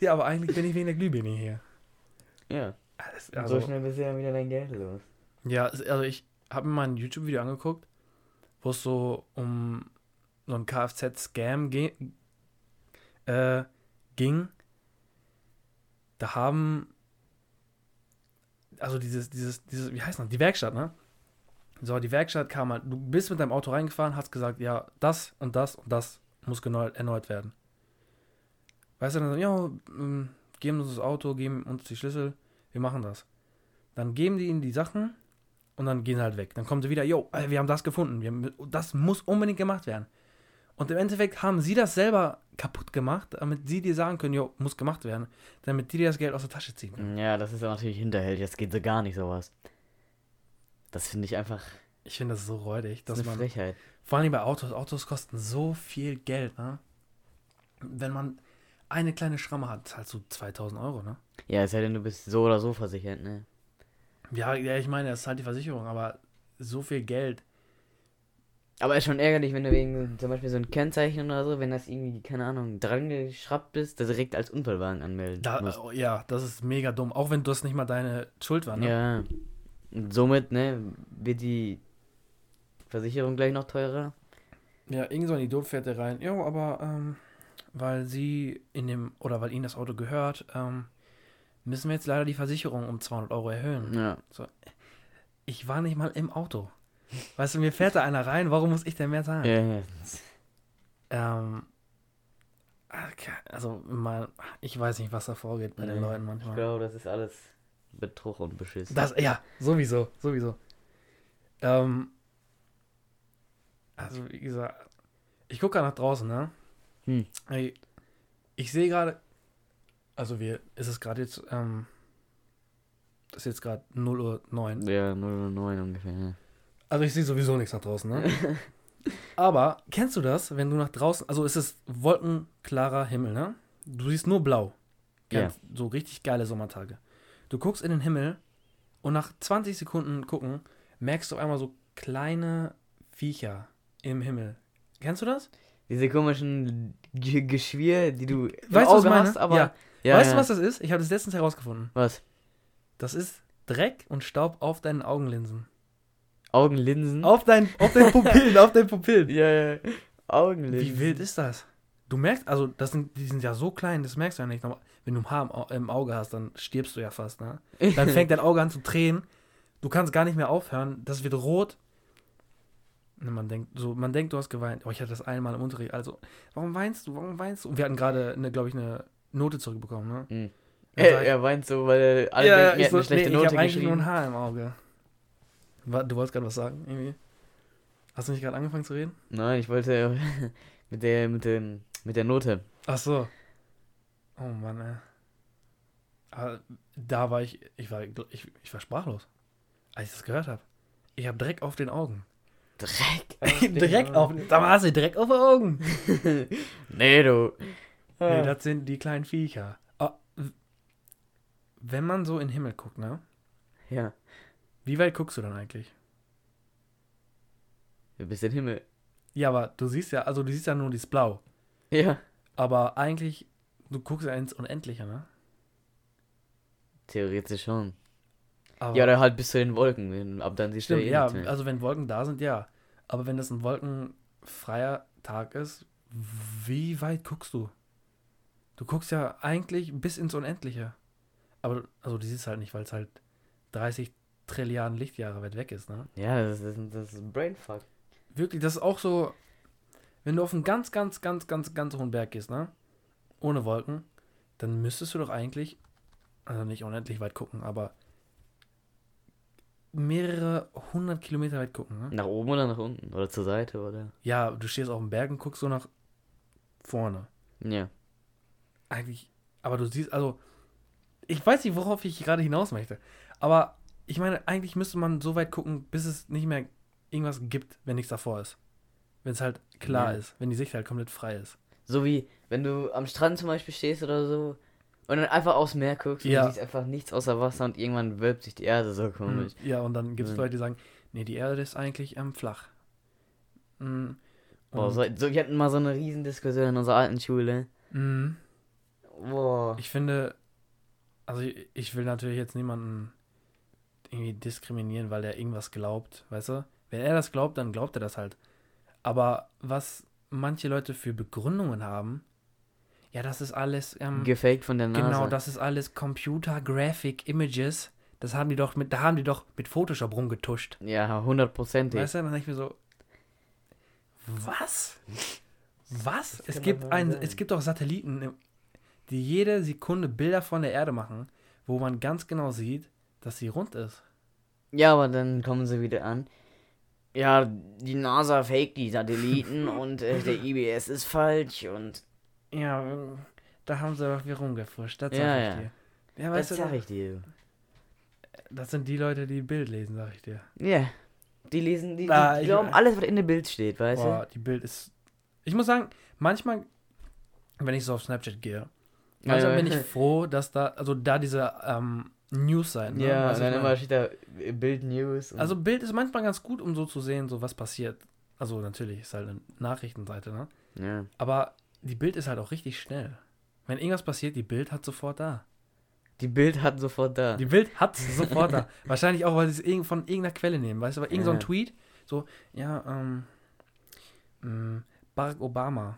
ja, aber eigentlich bin ich wegen der Glühbirne hier. ja. Alles- so Also, schnell bist du ja wieder dein Geld los. ja, also ich habe mir mal ein YouTube-Video angeguckt, wo es so um so ein Kfz-Scam ge äh, ging. Da haben, also dieses, dieses, dieses, wie heißt das, die Werkstatt, ne? So, die Werkstatt kam halt, du bist mit deinem Auto reingefahren, hast gesagt, ja, das und das und das muss genau erneut werden. Weißt du, dann so, ja, ähm, geben uns das Auto, geben uns die Schlüssel, wir machen das. Dann geben die ihnen die Sachen und dann gehen sie halt weg. Dann kommen sie wieder, jo, wir haben das gefunden, haben- das muss unbedingt gemacht werden. Und im Endeffekt haben sie das selber kaputt gemacht, damit sie dir sagen können, jo, muss gemacht werden, damit die dir das Geld aus der Tasche ziehen können. Ja, das ist ja natürlich hinterhältig. Das geht so gar nicht, sowas. Das finde ich einfach Ich finde das so räudig, das ist eine man, Frechheit. vor allem bei Autos, Autos kosten so viel Geld, ne? Wenn man eine kleine Schramme hat, zahlst du 2000 Euro, ne? Ja, es sei denn, du bist so oder so versichert, ne? Ja, ja, ich meine, das ist halt die Versicherung, aber so viel Geld. Aber ist schon ärgerlich, wenn du wegen zum Beispiel so ein Kennzeichen oder so, wenn das irgendwie, keine Ahnung, dran geschraubt bist, das direkt als Unfallwagen anmelden Da, musst. ja, das ist mega dumm. Auch wenn das nicht mal deine Schuld war, ne? Ja. Und somit, ne, wird die Versicherung gleich noch teurer. Ja, irgend so ein Idiot fährt da rein. Jo, aber ähm, weil sie in dem, oder weil ihnen das Auto gehört, ähm, müssen wir jetzt leider die Versicherung um 200 Euro erhöhen. Ja. Ich war nicht mal im Auto. Weißt du, mir fährt da einer rein, warum muss ich denn mehr zahlen? Ja, ja. Ähm, also, mal, ich weiß nicht, was da vorgeht bei den Nee, Leuten Ich manchmal. glaube, das ist alles Betrug und Beschiss. Das, ja, sowieso, sowieso. Ähm, also, wie gesagt, ich gucke gerade nach draußen, ne? Hm. Ey, ich sehe gerade, also wir, ist es gerade jetzt, ähm, das ist jetzt gerade 0 Uhr 9. Ja, 009 ungefähr. Ja. Also ich sehe sowieso nichts nach draußen, ne? Aber kennst du das, wenn du nach draußen, also es ist wolkenklarer Himmel, ne? Du siehst nur blau. Ja. So richtig geile Sommertage. Du guckst in den Himmel und nach 20 Sekunden gucken, merkst du auf einmal so kleine Viecher im Himmel. Kennst du das? Diese komischen G Geschwür, die du im Weißt du, was ich Auge hast, aber. Ja. Ja, weißt du, was das ist? Ich habe das letztens herausgefunden. Was? Das ist Dreck und Staub auf deinen Augenlinsen. Augenlinsen? Auf, dein, auf deinen Pupillen, auf deinen Pupillen. Ja, ja. Augenlinsen. Wie wild ist das? Du merkst, also das sind, die sind ja so klein, das merkst du ja nicht. Wenn du ein Haar im Au- im Auge hast, dann stirbst du ja fast, ne? Dann fängt dein Auge an zu tränen. Du kannst gar nicht mehr aufhören. Das wird rot. Und man denkt, so, man denkt, du hast geweint. Oh, ich hatte das einmal im Unterricht. Also, warum weinst du? Warum weinst du? Und wir hatten gerade, eine, glaube ich, eine Note zurückbekommen, ne? Mhm. Er, ich- er weint so, weil alle ja, denken, er ich, hat so, eine schlechte nee, ich Note habe eigentlich nur geschrieben. ein Haar im Auge. Du wolltest gerade was sagen, irgendwie? Hast du nicht gerade angefangen zu reden? Nein, ich wollte mit der, mit dem, mit der Note. Ach so. Oh Mann, ey. Aber da war ich, ich war, ich, ich war sprachlos, als ich das gehört habe. Ich habe Dreck auf den Augen. Dreck. Dreck auf, da war sie, Dreck auf den Augen. Nee, du. Nee, das sind die kleinen Viecher. Ah, w- wenn man so in den Himmel guckt, ne? ja. Wie weit guckst du dann eigentlich? Du bist im Himmel. Ja, aber du siehst ja, also du siehst ja nur dieses Blau. Ja. Aber eigentlich, du guckst ja ins Unendliche, ne? Theoretisch schon. Aber Ja, oder halt bis zu den Wolken. wenn- Ab dann siehst Stimmt, du eh ja, also wenn Wolken da sind, ja. Aber wenn das ein wolkenfreier Tag ist, wie weit guckst du? Du guckst ja eigentlich bis ins Unendliche. Aber, also du siehst halt nicht, weil es halt 30 Trilliarden Lichtjahre weit weg ist, ne? Ja, das ist, das ist ein Brainfuck. Wirklich, das ist auch so, wenn du auf einen ganz, ganz, ganz, ganz, ganz hohen Berg gehst, ne? Ohne Wolken, dann müsstest du doch eigentlich, also nicht unendlich weit gucken, aber mehrere hundert Kilometer weit gucken. Ne? Nach oben oder nach unten? Oder zur Seite, oder? Ja, du stehst auf dem Berg und guckst so nach vorne. Ja. Eigentlich, aber du siehst, also, ich weiß nicht, worauf ich gerade hinaus möchte. Aber ich meine, eigentlich müsste man so weit gucken, bis es nicht mehr irgendwas gibt, wenn nichts davor ist. Wenn es halt klar Ja. ist, wenn die Sicht halt komplett frei ist. So wie, wenn du am Strand zum Beispiel stehst oder so und dann einfach aufs Meer guckst und Ja. du siehst einfach nichts außer Wasser und irgendwann wölbt sich die Erde so komisch. Mhm. Ja, und dann gibt es Mhm. Leute, die sagen, nee, die Erde ist eigentlich ähm, flach. Mhm. Boah, Und- so, so, wir hatten mal so eine Riesendiskussion in unserer alten Schule. Mhm. Boah. Ich finde, also ich, ich will natürlich jetzt niemanden irgendwie diskriminieren, weil er irgendwas glaubt, weißt du? Wenn er das glaubt, dann glaubt er das halt. Aber was manche Leute für Begründungen haben, ja, das ist alles, ähm, Gefaked von der NASA. genau, das ist alles Computer Graphic Images. Das haben die doch mit, da haben die doch mit Photoshop rumgetuscht. Ja, hundertprozentig. Weißt du, dann denke ich mir so, was? Was? Es gibt, doch ein, es gibt auch Satelliten, die jede Sekunde Bilder von der Erde machen, wo man ganz genau sieht, dass sie rund ist. Ja, aber dann kommen sie wieder an. Ja, die NASA fake die Satelliten und äh, der IBS ist falsch und Ja, da haben sie doch wieder rumgefuscht, das sag Ja, ich ja. dir. Ja, das du, sag ich dir. das sind die Leute, die Bild lesen, sag ich dir. Ja. Die lesen, die, die Ah, ich- glauben alles, was in dem Bild steht, weißt Boah, die Bild ist. Ich muss sagen, manchmal, wenn ich so auf Snapchat gehe, manchmal ja. bin ich froh, dass da, also da diese ähm, News sein. du? Ne? Ja, du, dann immer steht da äh, Bild News. Also Bild ist manchmal ganz gut, um so zu sehen, so was passiert. Also natürlich ist halt eine Nachrichtenseite, ne? ja. Aber die Bild ist halt auch richtig schnell. Wenn irgendwas passiert, die Bild hat sofort da. Die Bild hat sofort da. Die Bild hat sofort da. Wahrscheinlich auch, weil sie es von irgendeiner Quelle nehmen, weißt du? Aber irgend so ein Ja. Tweet, so, ja, ähm, mh, Barack Obama,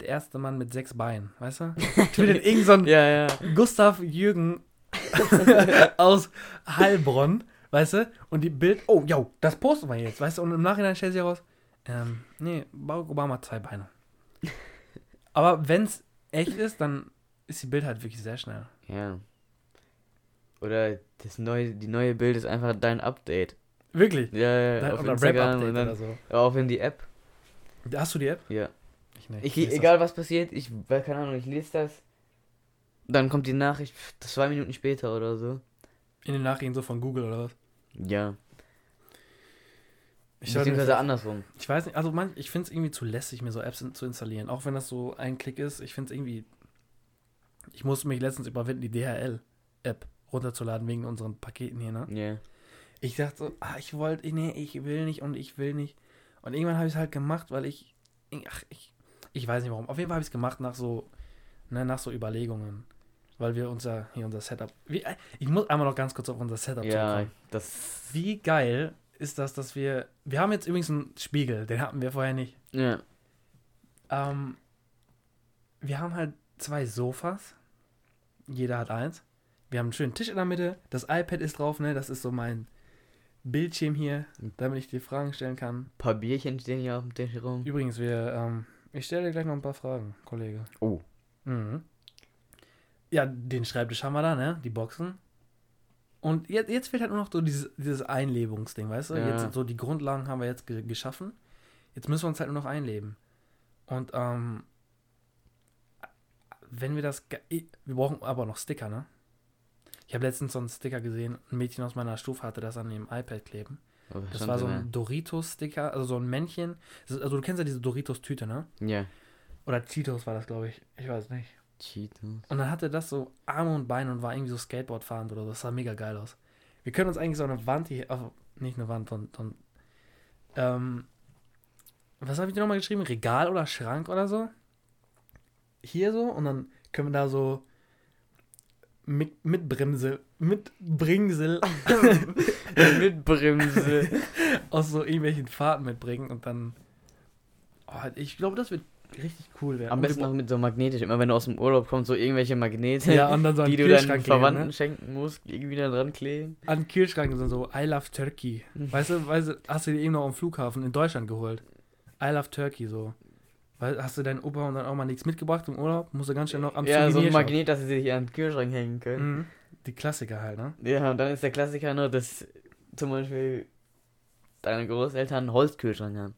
der erste Mann mit sechs Beinen, weißt du? Tweetet irgend so ein ja, ja. Gustav Jürgen aus Heilbronn, weißt du? Und die Bild, oh, yo, das posten wir jetzt, weißt du? Und im Nachhinein stellt sich heraus, ähm, nee, Barack Obama hat zwei Beine. Aber wenn es echt ist, dann ist die Bild halt wirklich sehr schnell. Ja. Oder das neue, die neue Bild ist einfach dein Update. Wirklich. Ja, ja, Da- auf oder Instagram und dann oder so. auch in die App. Hast du die App? Ja. Ich nicht. Ich, das. egal was passiert, ich, keine Ahnung, ich lese das. Dann kommt die Nachricht zwei Minuten später oder so. In den Nachrichten so von Google oder was? Ja. Ich, Beziehungsweise mir- andersrum. ich weiß nicht, also man, ich finde es irgendwie zu lästig, mir so Apps in, zu installieren. Auch wenn das so ein Klick ist, ich finde es irgendwie. Ich musste mich letztens überwinden, die DHL-App runterzuladen wegen unseren Paketen hier, ne? Ja. Ich dachte so, ah, ich wollte, nee, ich will nicht und ich will nicht. Und irgendwann habe ich es halt gemacht, weil ich, ach, ich, ich weiß nicht warum. Auf jeden Fall habe ich es gemacht nach so, ne, nach so Überlegungen. Weil wir unser, hier unser Setup, wie, äh, ich muss einmal noch ganz kurz auf unser Setup Ja, zurückkommen. das. Wie geil ist das, dass wir, wir haben jetzt übrigens einen Spiegel, den hatten wir vorher nicht. Ja. Ähm, wir haben halt zwei Sofas. Jeder hat eins. Wir haben einen schönen Tisch in der Mitte. Das iPad ist drauf, ne? Das ist so mein Bildschirm hier, damit ich dir Fragen stellen kann. Ein paar Bierchen stehen hier auf dem Tisch rum. Übrigens, wir, ähm, ich stelle dir gleich noch ein paar Fragen, Kollege. Oh. Mhm. Ja, den Schreibtisch haben wir da, ne? Die Boxen. Und jetzt, jetzt fehlt halt nur noch so dieses, dieses Einlebungsding, weißt du? Ja. Jetzt so die Grundlagen haben wir jetzt ge geschaffen. Jetzt müssen wir uns halt nur noch einleben. Und ähm, wenn wir das, wir brauchen aber noch Sticker, ne? Ich habe letztens so einen Sticker gesehen, ein Mädchen aus meiner Stufe hatte das an dem iPad kleben. Was Das war so ein Doritos-Sticker, also so ein Männchen. Also du kennst ja diese Doritos-Tüte, ne? Ja. Oder Cheetos war das, glaube ich. Ich weiß nicht. Cheetos. Und dann hatte das so Arme und Beine und war irgendwie so Skateboard fahrend oder so. Das sah mega geil aus. Wir können uns eigentlich so eine Wand hier, also nicht eine Wand, sondern, ähm, was habe ich dir nochmal geschrieben? Regal oder Schrank oder so? Hier so und dann können wir da so mit, mit Bremse, mit Bringsel Mit Bremse. aus so irgendwelchen Fahrten mitbringen und dann, oh, ich glaube, das wird richtig cool werden. Am Und besten noch mit so magnetisch. Immer wenn du aus dem Urlaub kommst, so irgendwelche Magnete, Ja, und dann so die du deinen kleben, Verwandten ne? schenken musst, irgendwie da dran kleben. An den Kühlschrank sind so I love Turkey. Mhm. Weißt du, weißt du, hast du die eben noch am Flughafen in Deutschland geholt. I love Turkey so. Weil hast du deinen Opa und dann auch mal nichts mitgebracht im Urlaub? Musst du ganz schnell noch am ja, so ein. Magnet, dass sie sich an den Kühlschrank hängen können. Mhm. Die Klassiker halt, ne? Ja, und dann ist der Klassiker nur das zum Beispiel deine Großeltern einen Holzkühlschrank haben.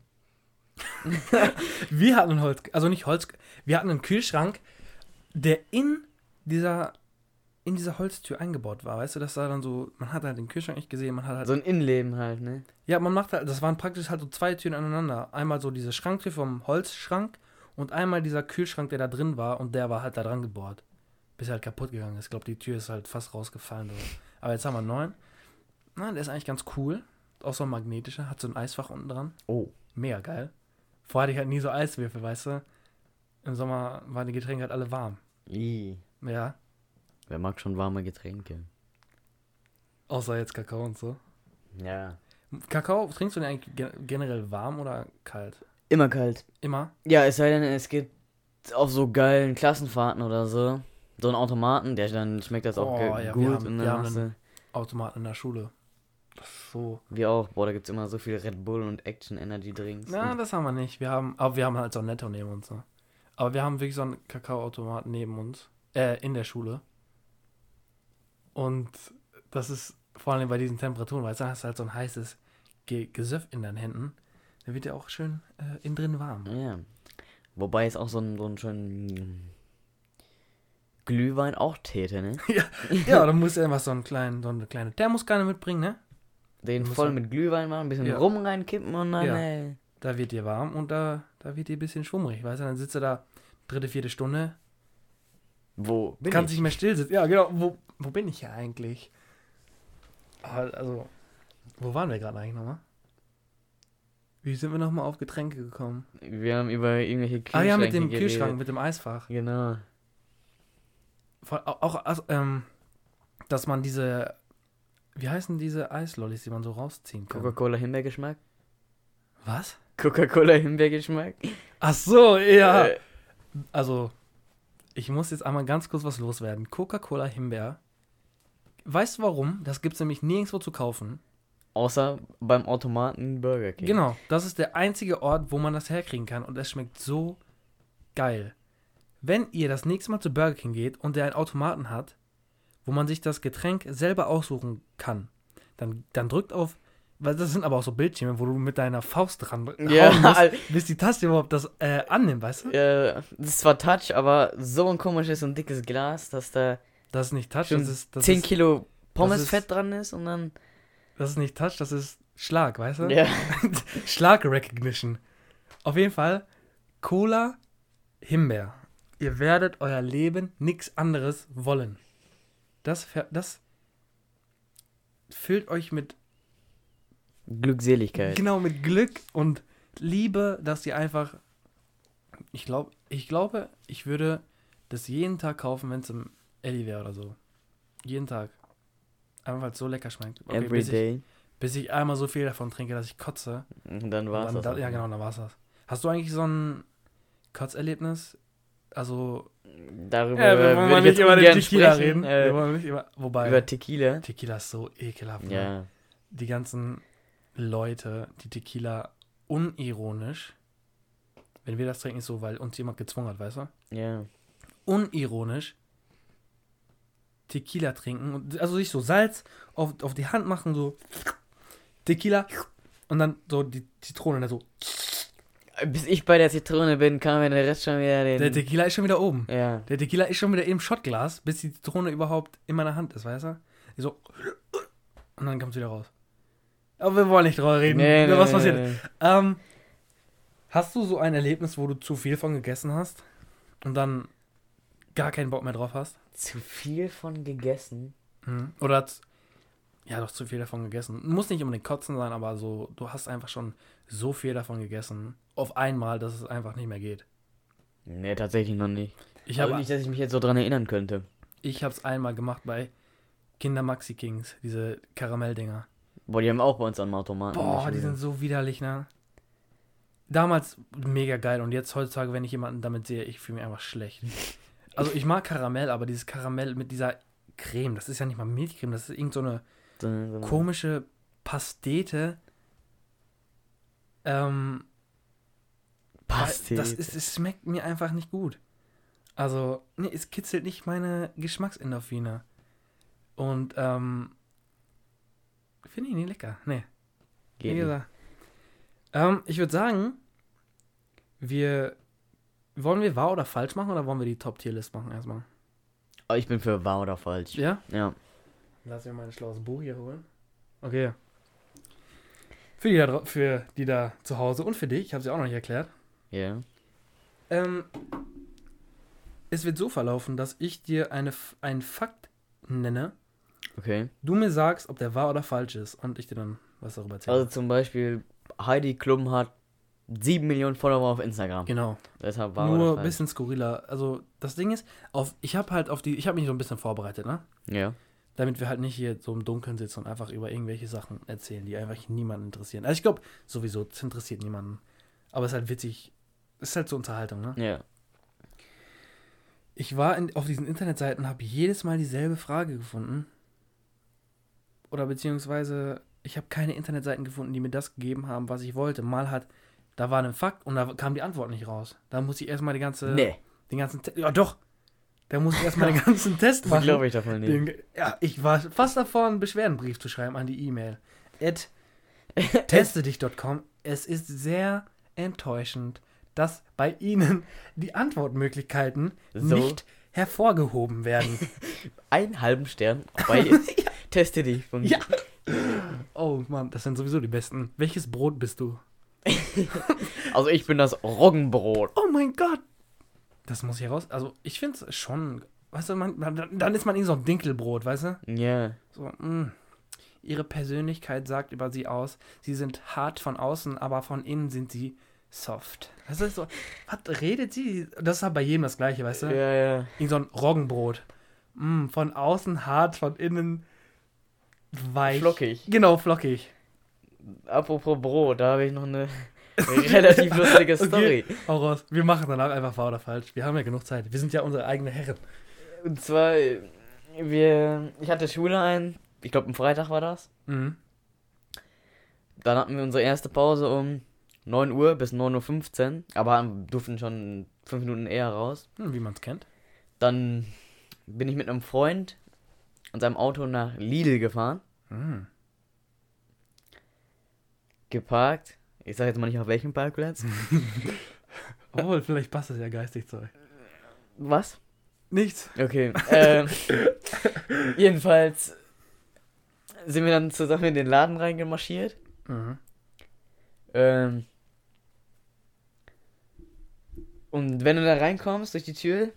Wir hatten einen Holz, also nicht Holz, wir hatten einen Kühlschrank, der in dieser in dieser Holztür eingebaut war, weißt du, das war dann so, man hat halt den Kühlschrank nicht gesehen, man hat halt So ein Innenleben halt, ne? Ja, man macht halt, das waren praktisch halt so zwei Türen aneinander. Einmal so diese Schranktür vom Holzschrank und einmal dieser Kühlschrank, der da drin war und der war halt da dran gebohrt. Bis er halt kaputt gegangen ist. Ich glaube, die Tür ist halt fast rausgefallen. So. Aber jetzt haben wir einen neuen. Nein, der ist eigentlich ganz cool. Auch so ein magnetischer, hat so ein Eisfach unten dran. Oh. Mega geil. Vorher hatte ich halt nie so Eiswürfel, weißt du. Im Sommer waren die Getränke halt alle warm. I. Ja, Wer mag schon warme Getränke? außer jetzt Kakao und so. Ja. Kakao, trinkst du den eigentlich ge- generell warm oder kalt? Immer kalt. Immer? Ja, es sei denn, es gibt auf so geilen Klassenfahrten oder so. So einen Automaten, der dann schmeckt das auch Oh, ja, wir gut. haben- und wir dann haben einen- Automaten in der Schule. So. wir auch. Boah, da gibt's immer so viel Red Bull und Action Energy Drinks. Na, das haben wir nicht. Wir haben, aber wir haben halt so ein Netto neben uns. Ne? Aber wir haben wirklich so einen Kakaoautomaten neben uns. Äh, in der Schule. Und das ist vor allem bei diesen Temperaturen, weil du hast halt so ein heißes Ge Gesöff in deinen Händen. Da wird ja auch schön äh, innen drin warm. ja. Wobei es auch so ein, so ein schönen Glühwein auch täte, ne? ja, dann musst du einfach so, einen kleinen, so eine kleine Thermoskanne mitbringen, ne? Den voll man- mit Glühwein machen, ein bisschen Ja. rum reinkippen und dann, Ja. ey. Da wird dir warm und da, da wird dir ein bisschen schwummrig, weißt du? Dann sitzt du da dritte, vierte Stunde, Wo bin kannst ich? nicht mehr still sitzen. Ja, genau. Wo, wo bin ich hier eigentlich? Ah, Also, wo waren wir gerade eigentlich nochmal? Wie sind wir nochmal auf Getränke gekommen? Wir haben über irgendwelche Ah Kühlschränke ja, mit dem geredet. Kühlschrank, mit dem Eisfach. Genau. Vor- Auch, auch also, ähm, dass man diese, wie heißen diese Eislollis, die man so rausziehen kann? Coca-Cola Himbeergeschmack? Was? Coca-Cola Himbeergeschmack? Ach so, ja. Äh, Also, ich muss jetzt einmal ganz kurz was loswerden. Coca-Cola Himbeer. Weißt du warum? Das gibt es nämlich nirgendwo zu kaufen. außer beim Automaten Burger King. Genau, das ist der einzige Ort, wo man das herkriegen kann und es schmeckt so geil. Wenn ihr das nächste Mal zu Burger King geht und der einen Automaten hat, wo man sich das Getränk selber aussuchen kann, dann, dann drückt auf, weil das sind aber auch so Bildschirme, wo du mit deiner Faust dran Ja, musst, bis die Taste überhaupt das äh, annimmt, weißt du? Äh, das ist zwar Touch, aber so ein komisches und dickes Glas, dass da Das ist nicht Touch, das ist, das 10 ist, Kilo Pommes ist- Fett dran ist und dann. das ist nicht Touch, das ist Schlag, weißt du? Ja. Schlag Recognition. Auf jeden Fall Cola Himbeer. Ihr werdet euer Leben nichts anderes wollen. Das, das füllt euch mit Glückseligkeit. genau mit Glück und Liebe, dass ihr einfach ich glaube, ich glaube, ich würde das jeden Tag kaufen, wenn es im Eddie wäre oder so. Jeden Tag. Einfach weil es so lecker schmeckt. Okay, Every bis, ich, day. bis ich einmal so viel davon trinke, dass ich kotze. Und dann war's dann, das. ja, genau, dann war's das. Hast du eigentlich so ein Kotzerlebnis? Also, Darüber ja, wir wollen nicht über den Tequila sprechen, reden. wir Äh, wollen nicht über, wobei, über Tequila. Tequila ist so ekelhaft. Ne? Ja. Die ganzen Leute, die Tequila unironisch, wenn wir das trinken, ist so, weil uns jemand gezwungen hat, weißt du? Ja. Unironisch Tequila trinken und also sich so Salz auf, auf die Hand machen, so Tequila und dann so die Zitrone, so. Bis ich bei der Zitrone bin, kam mir der Rest schon wieder den. Der Tequila ist schon wieder oben. ja. Der Tequila ist schon wieder im Shotglas, bis die Zitrone überhaupt in meiner Hand ist, weißt du? Die So. Und dann kommt es wieder raus. Aber wir wollen nicht drüber reden. Nee, nee, was passiert? nee. Ähm, hast du so ein Erlebnis, wo du zu viel von gegessen hast und dann gar keinen Bock mehr drauf hast? Zu viel von gegessen. Mhm. Oder hat's, ja, doch zu viel davon gegessen. Muss nicht unbedingt kotzen sein, aber so, du hast einfach schon so viel davon gegessen. Auf einmal, dass es einfach nicht mehr geht. Nee, tatsächlich noch nicht. Ich habe nicht, dass ich mich jetzt so dran erinnern könnte. ich hab's einmal gemacht bei Kinder Maxi Kings, diese Karamelldinger. Boah, die haben auch bei uns am Automaten. Boah, die wieder. sind so widerlich, ne? Damals mega geil und jetzt heutzutage, wenn ich jemanden damit sehe, ich fühle mich einfach schlecht. Also ich mag Karamell, aber dieses Karamell mit dieser Creme, das ist ja nicht mal Milchcreme, das ist irgend so eine so, eine- so eine- komische Pastete. Ähm, Pastete. das ist, es schmeckt mir einfach nicht gut. Also, nee, es kitzelt nicht meine Geschmacksendorphine. Und, ähm, Finde ich nicht lecker. Nee. Geht Wie nicht. gesagt. Ähm, ich würde sagen, wir. Wollen wir wahr oder falsch machen oder wollen wir die Top-Tier-List machen erstmal? Aber ich bin für wahr oder falsch. Ja? Ja. Lass mir mein schlaues Buch hier holen. Okay. Für die da, für die da zu Hause und für dich, ich habe sie auch noch nicht erklärt. Ja. Ähm, es wird so verlaufen, dass ich dir eine, einen Fakt nenne, Okay. du mir sagst, ob der wahr oder falsch ist und ich dir dann was darüber erzähle. Also zum Beispiel, Heidi Klum hat 7 Millionen Follower auf Instagram. genau. Deshalb war Nur ein bisschen skurriler. Also das Ding ist, auf, ich habe halt auf die, ich habe mich so ein bisschen vorbereitet, ne? Ja. Damit wir halt nicht hier so im Dunkeln sitzen und einfach über irgendwelche Sachen erzählen, die einfach niemanden interessieren. Also ich glaube, sowieso, es interessiert niemanden. Aber es ist halt witzig. Es ist halt so Unterhaltung, ne? Ja. Ich war in, auf diesen Internetseiten, habe jedes Mal dieselbe Frage gefunden. Oder beziehungsweise, ich habe keine Internetseiten gefunden, die mir das gegeben haben, was ich wollte. Mal hat, da war ein Fakt und da kam die Antwort nicht raus. Da muss ich erstmal die ganze, Nee. den ganzen, Te ja doch, da muss ich erstmal den ganzen Test machen. glaube ich davon nicht. Den, ja, ich war fast davor, einen Beschwerdenbrief zu schreiben an die E-Mail. At testedich.com. Es ist sehr enttäuschend, dass bei Ihnen die Antwortmöglichkeiten So. nicht hervorgehoben werden. Einen halben Stern bei Teste dich. Von Ja. oh Mann, das sind sowieso die besten. Welches Brot bist du? Also ich bin das Roggenbrot. Oh mein Gott. Das muss hier raus. Also ich finde es schon. Weißt du, man, man, dann ist man irgendwie so ein Dinkelbrot, weißt du? Ja. So, mh. Ihre Persönlichkeit sagt über sie aus, sie sind hart von außen, aber von innen sind sie soft. Das ist so, was redet sie? Das ist halt bei jedem das Gleiche, weißt du? Ja, ja. Irgend so ein Roggenbrot. Mm, von außen hart, von innen weich. Flockig. Genau, flockig. Apropos Brot, da habe ich noch eine relativ lustige Story. Okay, raus. Wir machen danach einfach wahr oder falsch. Wir haben ja genug Zeit. Wir sind ja unsere eigenen Herren. Und zwar, wir, ich hatte Schule ein, ich glaube, am Freitag war das. Mhm. Dann hatten wir unsere erste Pause um 9 Uhr bis 9.15 Uhr, aber durften schon fünf Minuten eher raus. Hm, wie man es kennt. Dann bin ich mit einem Freund und seinem Auto nach Lidl gefahren, Mhm. geparkt. Ich sage jetzt mal nicht auf welchem Parkplatz. Oh, vielleicht passt das ja geistig zu euch. Was? Nichts. Okay. ähm, jedenfalls sind wir dann zusammen in den Laden reingemarschiert. Mhm. Ähm, und wenn du da reinkommst durch die Tür,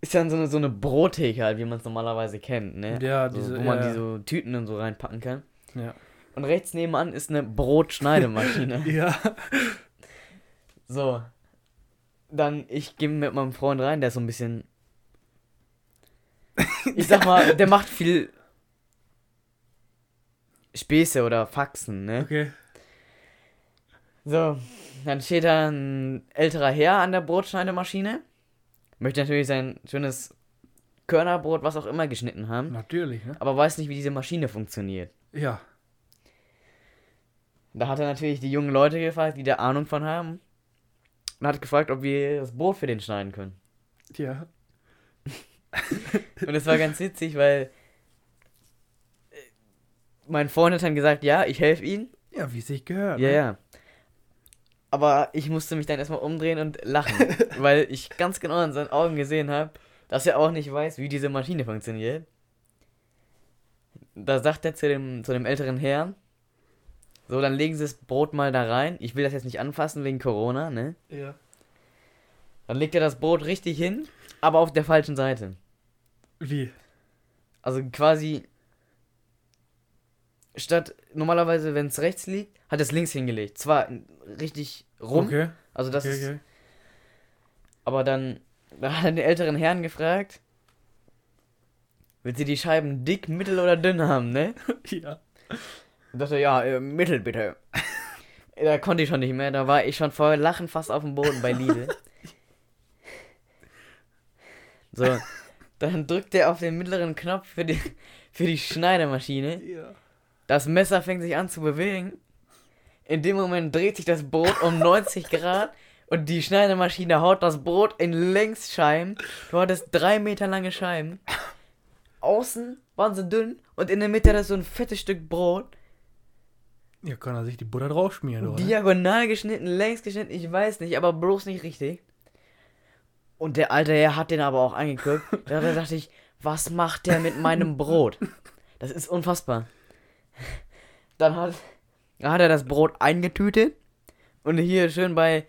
ist dann so eine, so eine Brottheke halt, wie man es normalerweise kennt, ne? Ja, so, diese- wo man ja. diese Tüten und so reinpacken kann. Ja. Und rechts nebenan ist eine Brotschneidemaschine. Ja. so. Dann, ich gehe mit meinem Freund rein, der ist so ein bisschen. Ich sag mal, der macht viel Späße oder Faxen, ne? Okay. So, dann steht da ein älterer Herr an der Brotschneidemaschine. Möchte natürlich sein schönes Körnerbrot, was auch immer, geschnitten haben. Natürlich, ne? Aber weiß nicht, wie diese Maschine funktioniert. Ja. Da hat er natürlich die jungen Leute gefragt, die da Ahnung von haben. Und hat gefragt, ob wir das Brot für den schneiden können. Ja. Und es war ganz witzig, weil äh, mein Freund hat dann gesagt, ja, ich helfe ihm. Ja, wie es sich gehört. Ja, ne? ja. Aber ich musste mich dann erstmal umdrehen und lachen, weil ich ganz genau in seinen Augen gesehen habe, dass er auch nicht weiß, wie diese Maschine funktioniert. Da sagt er zu dem, zu dem älteren Herrn, so, dann legen Sie das Brot mal da rein. Ich will das jetzt nicht anfassen wegen Corona, ne? Ja. Dann legt er das Brot richtig hin, aber auf der falschen Seite. Wie? Also quasi statt normalerweise, wenn es rechts liegt, hat es links hingelegt. Zwar richtig rum, Okay. also das okay, ist, okay. aber dann, dann hat er den älteren Herrn gefragt, will sie die Scheiben dick, mittel oder dünn haben, ne? Ja. Und dachte, ja, äh, mittel bitte. da konnte ich schon nicht mehr, da war ich schon vor Lachen fast auf dem Boden bei Lidl. so, dann drückt er auf den mittleren Knopf für die, für die Schneidemaschine. Ja. Das Messer fängt sich an zu bewegen. In dem Moment dreht sich das Brot um 90 Grad und die Schneidemaschine haut das Brot in Längsscheiben. Du hattest drei Meter lange Scheiben. außen waren sie dünn und in der Mitte er so ein fettes Stück Brot. Ja, kann er sich die Butter drauf schmieren, oder? Diagonal geschnitten, längs geschnitten, ich weiß nicht, aber bloß nicht richtig. Und der alte Herr hat den aber auch angeguckt. da dachte ich, was macht der mit meinem Brot? Das ist unfassbar. Dann hat, dann hat er das Brot eingetütet und hier schön bei,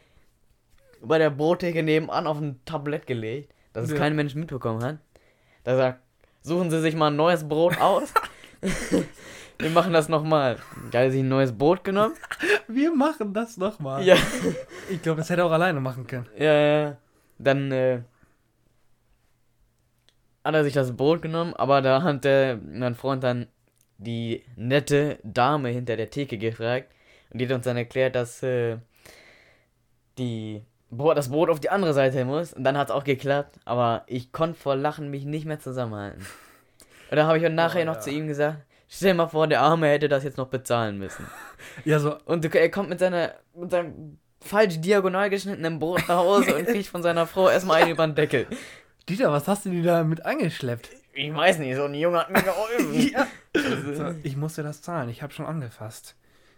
bei der Brottheke nebenan auf ein Tablett gelegt, dass es Ja. kein Mensch mitbekommen hat. Da sagt, suchen Sie sich mal ein neues Brot aus. Wir machen das nochmal. Geil, sich ein neues Brot genommen. Wir machen das nochmal. Ja. Ich glaube, das hätte er auch alleine machen können. Ja, ja. Dann äh, hat er sich das Brot genommen, aber da hat der, mein Freund dann die nette Dame hinter der Theke gefragt und die hat uns dann erklärt, dass äh, die das Brot auf die andere Seite muss und dann hat es auch geklappt, aber ich konnte vor Lachen mich nicht mehr zusammenhalten. Und da habe ich dann nachher Oh, noch ja. zu ihm gesagt, stell dir mal vor, der Arme hätte das jetzt noch bezahlen müssen. Ja, so, Und er kommt mit seiner mit seinem falsch diagonal geschnittenen Brot nach Hause und kriegt von seiner Frau erstmal einen über den Deckel. Dieter, was hast du denn da mit angeschleppt? Ich weiß nicht, so ein Junge hat mir geholfen. ja. So, ich musste das zahlen, ich habe schon angefasst.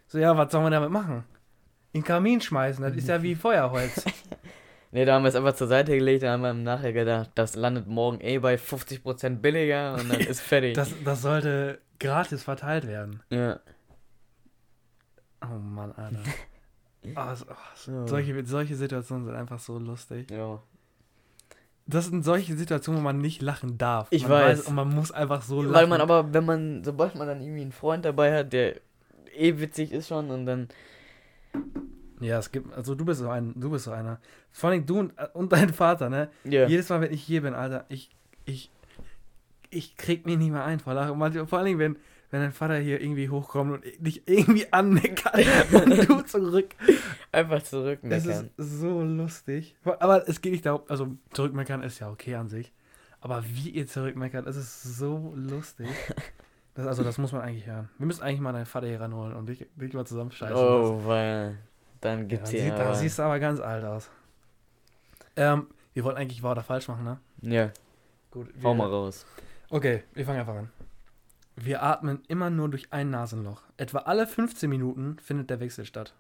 So, ja, was sollen wir damit machen? In den Kamin schmeißen, das ist ja wie Feuerholz. Ne, da haben wir es einfach zur Seite gelegt, da haben wir nachher gedacht, das landet morgen eh bei 50% billiger und dann ist fertig. Das, das sollte gratis verteilt werden. ja. Oh Mann, Alter. Oh, so, oh, So. solche, solche Situationen sind einfach so lustig. ja. Das sind solche Situationen, wo man nicht lachen darf. Ich man weiß. Und man muss einfach so lachen. Weil man aber, wenn man, sobald man dann irgendwie einen Freund dabei hat, der eh witzig ist schon und dann. Ja, es gibt, also du bist so ein, du bist so einer. Vor allem du und, und dein Vater, ne? Ja. Jedes Mal, wenn ich hier bin, Alter, ich, ich, ich krieg mich nicht mehr ein vor Lachen. Manchmal- Vor allem, wenn, wenn dein Vater hier irgendwie hochkommt und dich irgendwie anmeckert und du zurück. Einfach Es zurückmeckern. ist so lustig. Aber es geht nicht darum, also zurückmeckern ist ja okay an sich. Aber wie ihr zurückmeckert, es ist so lustig. Das, also das muss man eigentlich hören. Wir müssen eigentlich mal deinen Vater hier ranholen und dich, dich mal zusammenscheißen. Oh, weil. Dann das, ja, gibt's dann hier. sieht, da aber- siehst du aber ganz alt aus. Ähm, wir wollten eigentlich wahr oder falsch machen, ne? Ja, Gut. hau mal raus. Okay, wir fangen einfach an. Wir atmen immer nur durch ein Nasenloch. Etwa alle 15 Minuten findet der Wechsel statt.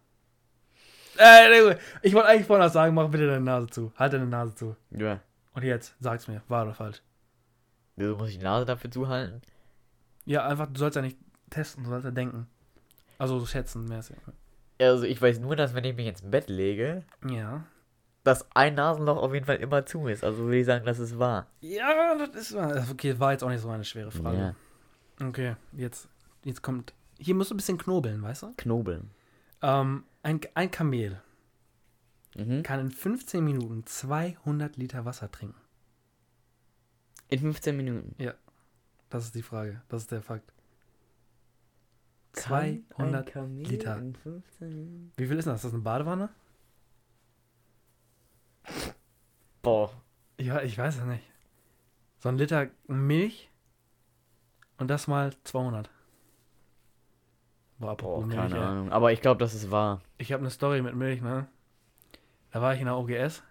Äh, ich wollte eigentlich vorher noch sagen, mach bitte deine Nase zu. Halt deine Nase zu. Ja. Und jetzt, sag's mir, wahr oder falsch? Wieso muss ich die Nase dafür zuhalten? Ja, einfach, du sollst ja nicht testen, du sollst ja denken. Also so schätzen, mehr ist Also ich weiß nur, dass wenn ich mich ins Bett lege, ja. Ja. dass ein Nasenloch auf jeden Fall immer zu ist. Also würde ich sagen, das ist wahr. Ja, das ist wahr. Okay, war jetzt auch nicht so eine schwere Frage. Ja. Okay, jetzt, jetzt kommt. Hier musst du ein bisschen knobeln, weißt du? Knobeln. Ähm, ein, ein Kamel Mhm. kann in 15 Minuten 200 Liter Wasser trinken. In 15 Minuten. Das ist die Frage. Das ist der Fakt. Kann ein 200 Kamel Liter. In 15 Minuten? Wie viel ist das? Ist das eine Badewanne? Boah. Ja, ich weiß es nicht. So ein Liter Milch und das mal 200. Boah, Boah, Milch, keine ey. Ahnung. Aber ich glaube, das ist wahr. Ich habe eine Story mit Milch, ne? Da war ich in der OGS,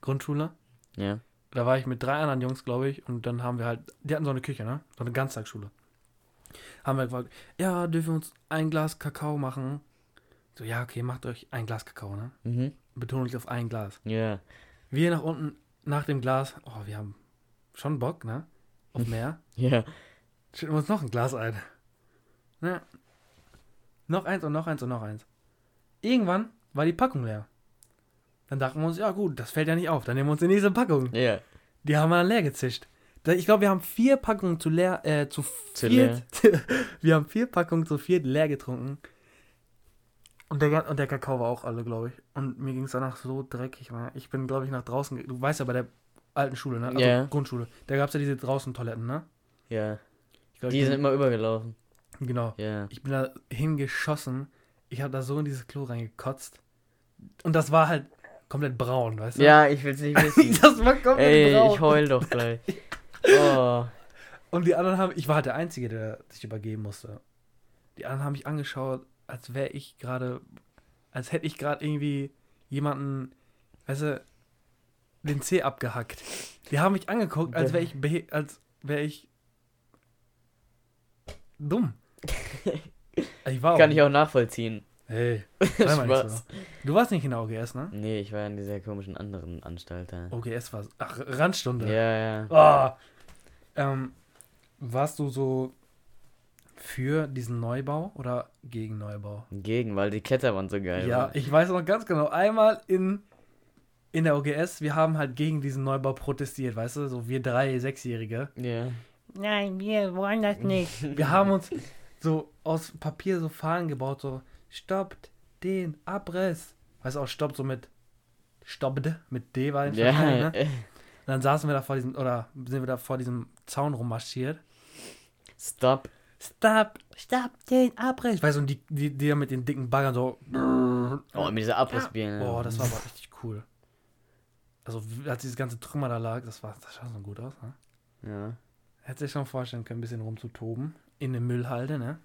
Grundschule. Ja. Da war ich mit drei anderen Jungs, glaube ich, und dann haben wir halt, die hatten so eine Küche, ne? So eine Ganztagsschule. Haben wir gefragt, ja, dürfen wir uns ein Glas Kakao machen? So, ja, okay, macht euch ein Glas Kakao, ne? Mhm. Betonung liegt auf ein Glas. Ja. Wir nach unten, nach dem Glas, oh, wir haben schon Bock, ne? Auf mehr. Ja. Schütten wir uns noch ein Glas ein. Ne? Noch eins und noch eins und noch eins. Irgendwann war die Packung leer. Dann dachten wir uns, ja gut, das fällt ja nicht auf. Dann nehmen wir uns die nächste Packung. Ja. Die haben wir dann leer gezischt. Ich glaube, wir haben vier Packungen zu leer, äh, zu, Zu viert. wir haben vier Packungen zu viert leer getrunken. Und der, und der Kakao war auch alle, glaube ich. Und mir ging es danach so dreckig. Ich bin, glaube ich, nach draußen. Du weißt ja, bei der alten Schule, ne? Also Ja. Grundschule. Da gab es ja diese draußen Toiletten, ne? Ja. Glaub, Die sind immer übergelaufen. Genau. Ja. Ich bin da hingeschossen. Ich habe da so in dieses Klo reingekotzt. Und das war halt komplett braun, weißt du? Ja, ich will's nicht wissen. das war komplett Ey, braun. ich heul doch gleich. Oh. Und die anderen haben, ich war halt der Einzige, der sich übergeben musste. Die anderen haben mich angeschaut, als wäre ich gerade, als hätte ich gerade irgendwie jemanden, weißt du, den Zeh abgehackt. Die haben mich angeguckt, als wäre ich, als wäre ich dumm. Ich war auch. Kann ich auch nachvollziehen. Hey, mal so. Du warst nicht in der OGS, ne? Nee, ich war in dieser komischen anderen Anstalt da. OGS war. Ach, Randstunde. Ja, ja. Ah. Ähm, warst du so für diesen Neubau oder gegen Neubau? Gegen, weil die Kletterwand so geil Ja, war. ich weiß noch ganz genau. Einmal in, in der OGS, wir haben halt gegen diesen Neubau protestiert, weißt du? So wir drei Sechsjährige. Ja. Nein, wir wollen das nicht. Wir haben uns so aus Papier so Fahnen gebaut, so stoppt den Abriss. Weißt du auch, stoppt so mit stoppt mit D war Ja, ne? äh, Und dann saßen wir da vor diesem, oder sind wir da vor diesem Zaun rummarschiert. stop. Stopp, stopp den Abriss. Weißt du, und die, die, die da mit den dicken Baggern so. Oh, mit dieser Abrissbirne. Boah, das war aber richtig cool. Also, als dieses ganze Trümmer da lag, das war, das sah so gut aus, ne? Ja. Hätte sich schon vorstellen können, ein bisschen rumzutoben. In der Müllhalde, ne?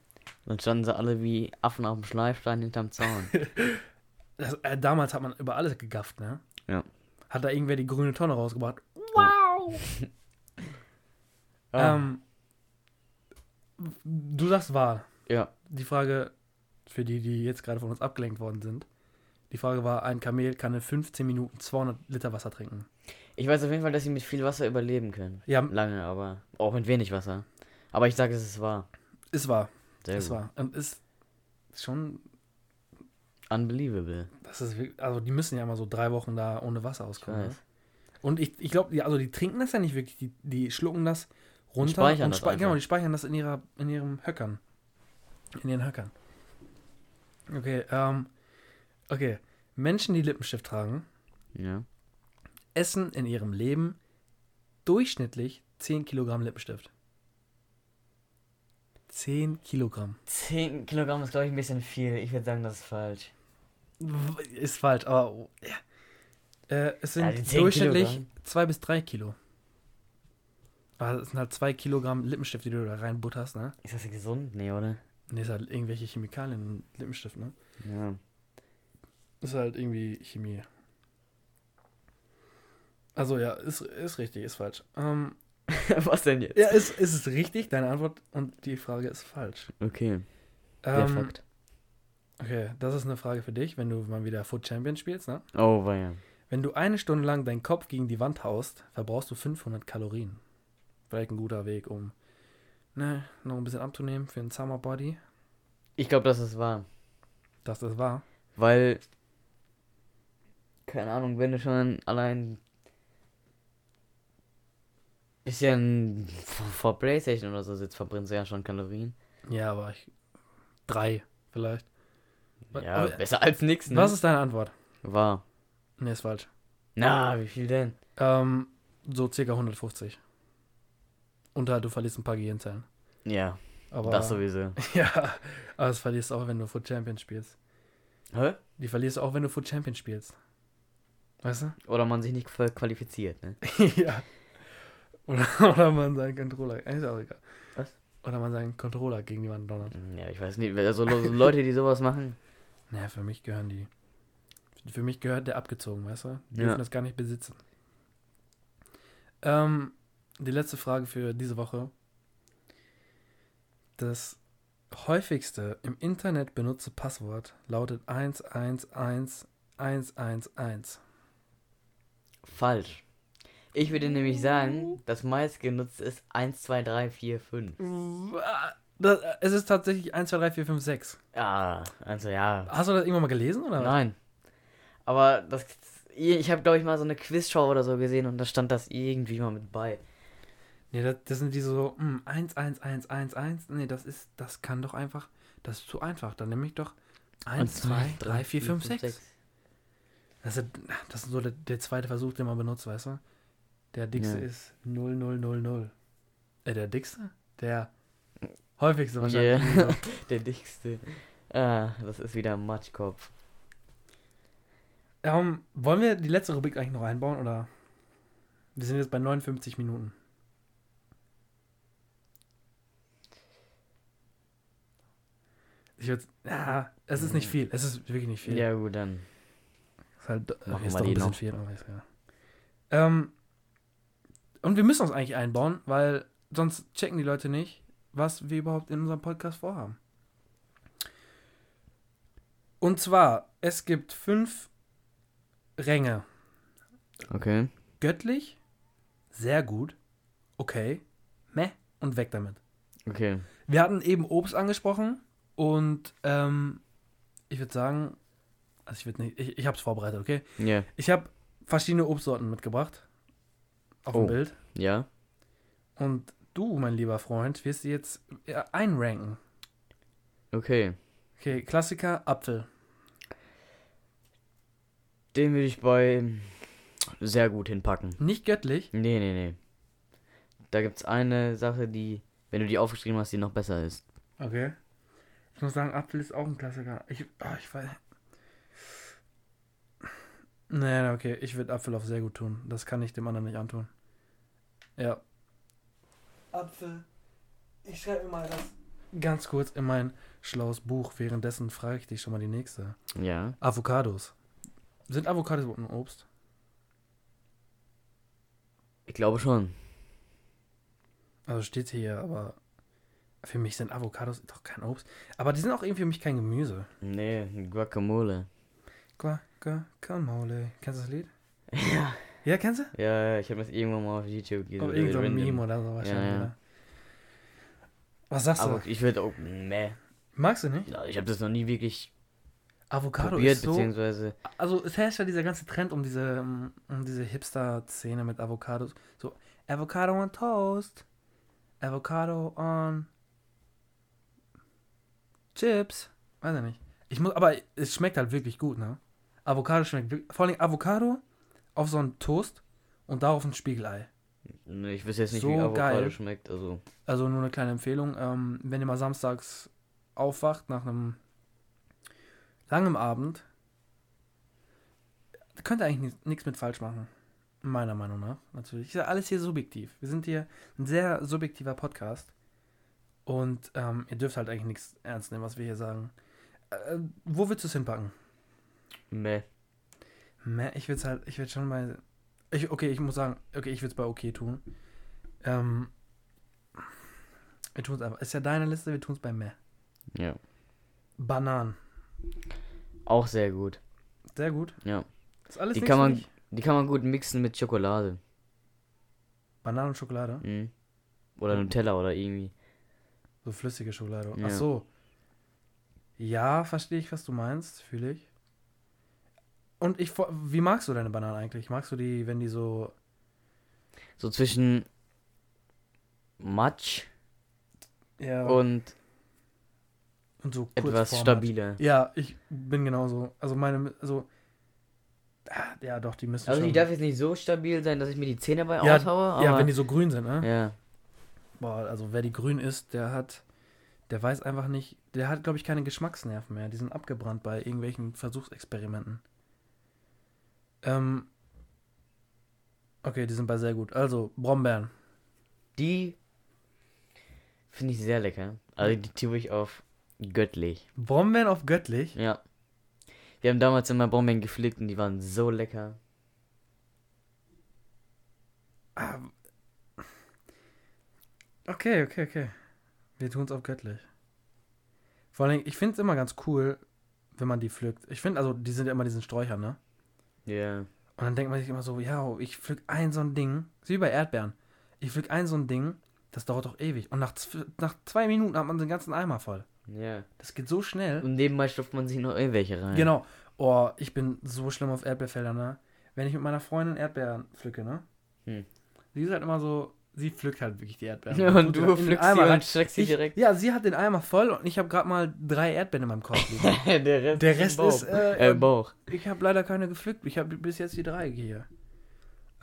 Dann standen sie alle wie Affen auf dem Schleifstein hinterm Zaun. Das, äh, damals hat man über alles gegafft, ne? Ja. Hat da irgendwer die grüne Tonne rausgebracht. Ah, Ähm, du sagst wahr. ja. Die Frage, für die, die jetzt gerade von uns abgelenkt worden sind. Die Frage war, ein Kamel kann in 15 Minuten 200 Liter Wasser trinken. Ich weiß auf jeden Fall, dass sie mit viel Wasser überleben können. Ja, Lange, aber auch mit wenig Wasser. Aber ich sage, es ist wahr. ist wahr. Sehr Ist gut. wahr. Und ist schon, Unbelievable. das ist also die müssen ja immer so drei Wochen da ohne Wasser Ich auskommen. Ne? weiß. Und ich, ich glaube, die, also die trinken das ja nicht wirklich, die, die schlucken das runter speichern das spe- genau, die speichern das in ihrer, in ihrem Höckern. In ihren Höckern. Okay, ähm, okay. Menschen, die Lippenstift tragen, Ja. essen in ihrem Leben durchschnittlich 10 Kilogramm Lippenstift. 10 Kilogramm. 10 Kilogramm ist, glaube ich, ein bisschen viel. Ich würde sagen, das ist falsch. Ist falsch, aber oh, ja. äh, es sind Ja, die 10 durchschnittlich Kilogramm. 2 bis 3 Kilo. Aber es sind halt 2 Kilogramm Lippenstift, die du da reinbutterst, ne? Ist das gesund? Nee, oder? Ne, ist halt irgendwelche Chemikalien in Lippenstift, ne? Ja. Ist halt irgendwie Chemie. Also ja, ist, ist richtig, ist falsch. Ähm, Was denn jetzt? ja, ist, ist es richtig, deine Antwort und die Frage ist falsch. Okay. Der Ähm, Fakt. okay, das ist eine Frage für dich, wenn du mal wieder Foot Champion spielst, ne? Oh, war ja. Wenn du eine Stunde lang deinen Kopf gegen die Wand haust, verbrauchst du 500 Kalorien. Vielleicht ein guter Weg, um ne, noch ein bisschen abzunehmen für einen Summer Body. Ich glaube, das ist wahr. Das ist wahr. Weil, keine Ahnung, wenn du schon allein bisschen vor, Playstation oder so sitzt, verbrennst du ja schon Kalorien. Ja, aber ich. Drei, vielleicht. Ja, Aber- besser als nix, ne? Was ist deine Antwort? Wahr. Ne, ist falsch. Na, wie viel denn? Ähm, so circa 150. Und halt, du verlierst ein paar Gehirnzellen. Ja, Aber, das sowieso. Ja, aber das verlierst du auch, wenn du Foot Champion spielst. Hä? Die verlierst du auch, wenn du Foot Champion spielst. Weißt du? Oder man sich nicht qualifiziert, ne? ja. Oder, oder man seinen Controller. Ist auch egal. Was? Oder man seinen Controller gegen die Wand donnert. Ja, ich weiß nicht. Also so Leute, die sowas machen. Naja, für mich gehören die. Für mich gehört der abgezogen, weißt du? Die Ja. dürfen das gar nicht besitzen. Ähm, die letzte Frage für diese Woche. Das häufigste im Internet benutzte Passwort lautet 111111. Falsch. Ich würde nämlich sagen, das meistgenutzte ist 1, 2, 3, 4, 5. Das, es ist tatsächlich 1, 2, 3, 4, 5, 6. Ja, also ja. Hast du das irgendwann mal gelesen? Oder? Nein. Aber das. Ich habe, glaube ich, mal so eine Quizshow oder so gesehen und da stand das irgendwie mal mit bei. Nee, das, das sind diese so, hm, 1, 1, 1, 1, 1. Nee, das ist, das kann doch einfach, das ist zu einfach. Dann nehme ich doch 1, 2, 3, 4, 5, 6. Das ist, das ist so der, der zweite Versuch, den man benutzt, weißt du? Der dickste Ja. ist 0, 0, 0, 0. Äh, der dickste? Der häufigste Yeah. wahrscheinlich. Der dickste. Ah, das ist wieder Matschkopf. ähm, wollen wir die letzte Rubrik eigentlich noch einbauen, oder? Wir sind jetzt bei 59 Minuten. Ich würde, ja, es ist nicht viel. Es ist wirklich nicht viel. Ja, gut, dann. Ist halt, äh, Machen ist wir doch ein bisschen noch. viel, aber ist ja. Ähm, und wir müssen uns eigentlich einbauen, weil sonst checken die Leute nicht, was wir überhaupt in unserem Podcast vorhaben. Und zwar, es gibt fünf Ränge. Okay. Göttlich, sehr gut, okay, meh und weg damit. Okay. Wir hatten eben Obst angesprochen und ähm, ich würde sagen, also ich würde nicht, ich, ich habe es vorbereitet, okay? Ja. Ich habe verschiedene Obstsorten mitgebracht auf Oh. dem Bild Ja. und du, mein lieber Freund, wirst sie jetzt äh, einranken. Okay. Okay, Klassiker, Apfel. Den würde ich bei sehr gut hinpacken. Nicht göttlich, Nee, nee, nee. Da gibt's eine Sache, die, wenn du die aufgeschrieben hast, die noch besser ist. okay. Ich muss sagen, Apfel ist auch ein Klassiker. Ich, ah, ich weiß. Nee, okay, ich würde Apfel auf sehr gut tun. Das kann ich dem anderen nicht antun. Ja. Apfel. Ich schreibe mir mal das ganz kurz in mein schlaues Buch. Währenddessen frage ich dich schon mal die nächste. Ja. Avocados. Sind Avocados überhaupt ein Obst? Ich glaube schon. Also steht hier, aber für mich sind Avocados doch kein Obst. Aber die sind auch irgendwie für mich kein Gemüse. Nee, Guacamole. Guacamole. Kennst du das Lied? Ja. Ja, kennst du? Ja, ich habe das irgendwann mal auf YouTube gesehen. Oder irgend so ein. Meme oder so wahrscheinlich. Ja, ja. Oder? Was sagst Aber du? ich würde auch, meh. Magst du nicht? Ja, Ich habe das noch nie wirklich Avocado probiert, ist so. beziehungsweise. Also es herrscht ja dieser ganze Trend um diese, um diese Hipster-Szene mit Avocados. So, Avocado on Toast. Avocado on Chips. Weiß ich nicht. Ich muss, aber es schmeckt halt wirklich gut, ne? Avocado schmeckt wirklich. Vor allem Avocado auf so einen Toast und darauf ein Spiegelei. Ich weiß jetzt nicht, So wie Avocado geil. schmeckt. Also, Also nur eine kleine Empfehlung. Ähm, wenn ihr mal samstags aufwacht nach einem langen Abend, könnt ihr eigentlich nichts mit falsch machen. Meiner Meinung nach, natürlich. Ist ja alles hier subjektiv. Wir sind hier ein sehr subjektiver Podcast. Und ähm, ihr dürft halt eigentlich nichts ernst nehmen, was wir hier sagen. Äh, wo willst du es hinpacken? meh. Meh, Ich würde es halt, ich würde schon bei. Ich, okay, ich muss sagen, okay, ich würde es bei okay tun. Ähm, wir tun es einfach. Ist ja deine Liste, wir tun es bei Meh. Ja. Bananen. Auch sehr gut. Sehr gut. Ja. Ist alles Die kann man-? Die kann man gut mixen mit Schokolade. Bananen und Schokolade? Mhm. Oder Nutella oder irgendwie. So flüssige Schokolade. Ja. Ach so. Ja, verstehe ich, was du meinst. Fühle ich. Und ich, wie magst du deine Bananen eigentlich? Magst du die, wenn die so. So zwischen Matsch Ja, und und so kurz etwas stabiler. Ja, ich bin genauso. Also meine, also. ah, Ja, doch, die müssen Also die darf jetzt nicht so stabil sein, dass ich mir die Zähne bei Ja, aushaue, ja, wenn die so grün sind, ne? ja. Boah, also wer die grün isst, der hat, der weiß einfach nicht, der hat, glaube ich, keine Geschmacksnerven mehr. Die sind abgebrannt bei irgendwelchen Versuchsexperimenten. Ähm. Okay, die sind bei sehr gut. Also, Brombeeren. Die finde ich sehr lecker. Also die tue ich auf göttlich. Brombeeren auf göttlich? Ja. Wir haben damals immer Brombeeren gepflückt und die waren so lecker. Ah. Okay, okay, okay. Wir tun es auf göttlich. Vor allem, ich finde es immer ganz cool, wenn man die pflückt. Ich finde, also, die sind ja immer diesen Sträuchern, ne? Ja. Und dann denkt man sich immer so, ja, ich pflück ein so ein Ding, ist wie bei Erdbeeren. Ich pflück ein so ein Ding, das dauert doch ewig. Und nach, nach zwei Minuten hat man den ganzen Eimer voll. Ja. Das geht so schnell. Und nebenbei stopft man sich noch irgendwelche rein. Genau. Oh, ich bin so schlimm auf Erdbeerfeldern, ne? Wenn ich mit meiner Freundin Erdbeeren pflücke, ne? Hm. Sie ist halt immer so, sie pflückt halt wirklich die Erdbeeren. Ja, und du pflückst sie und steckst sie direkt. Ja, sie hat den Eimer voll und ich habe gerade mal drei Erdbeeren in meinem Korb liegen. Der Rest, Der Rest ist, äh, äh, Bauch. Ich habe leider keine gepflückt. Ich habe bis jetzt die drei hier.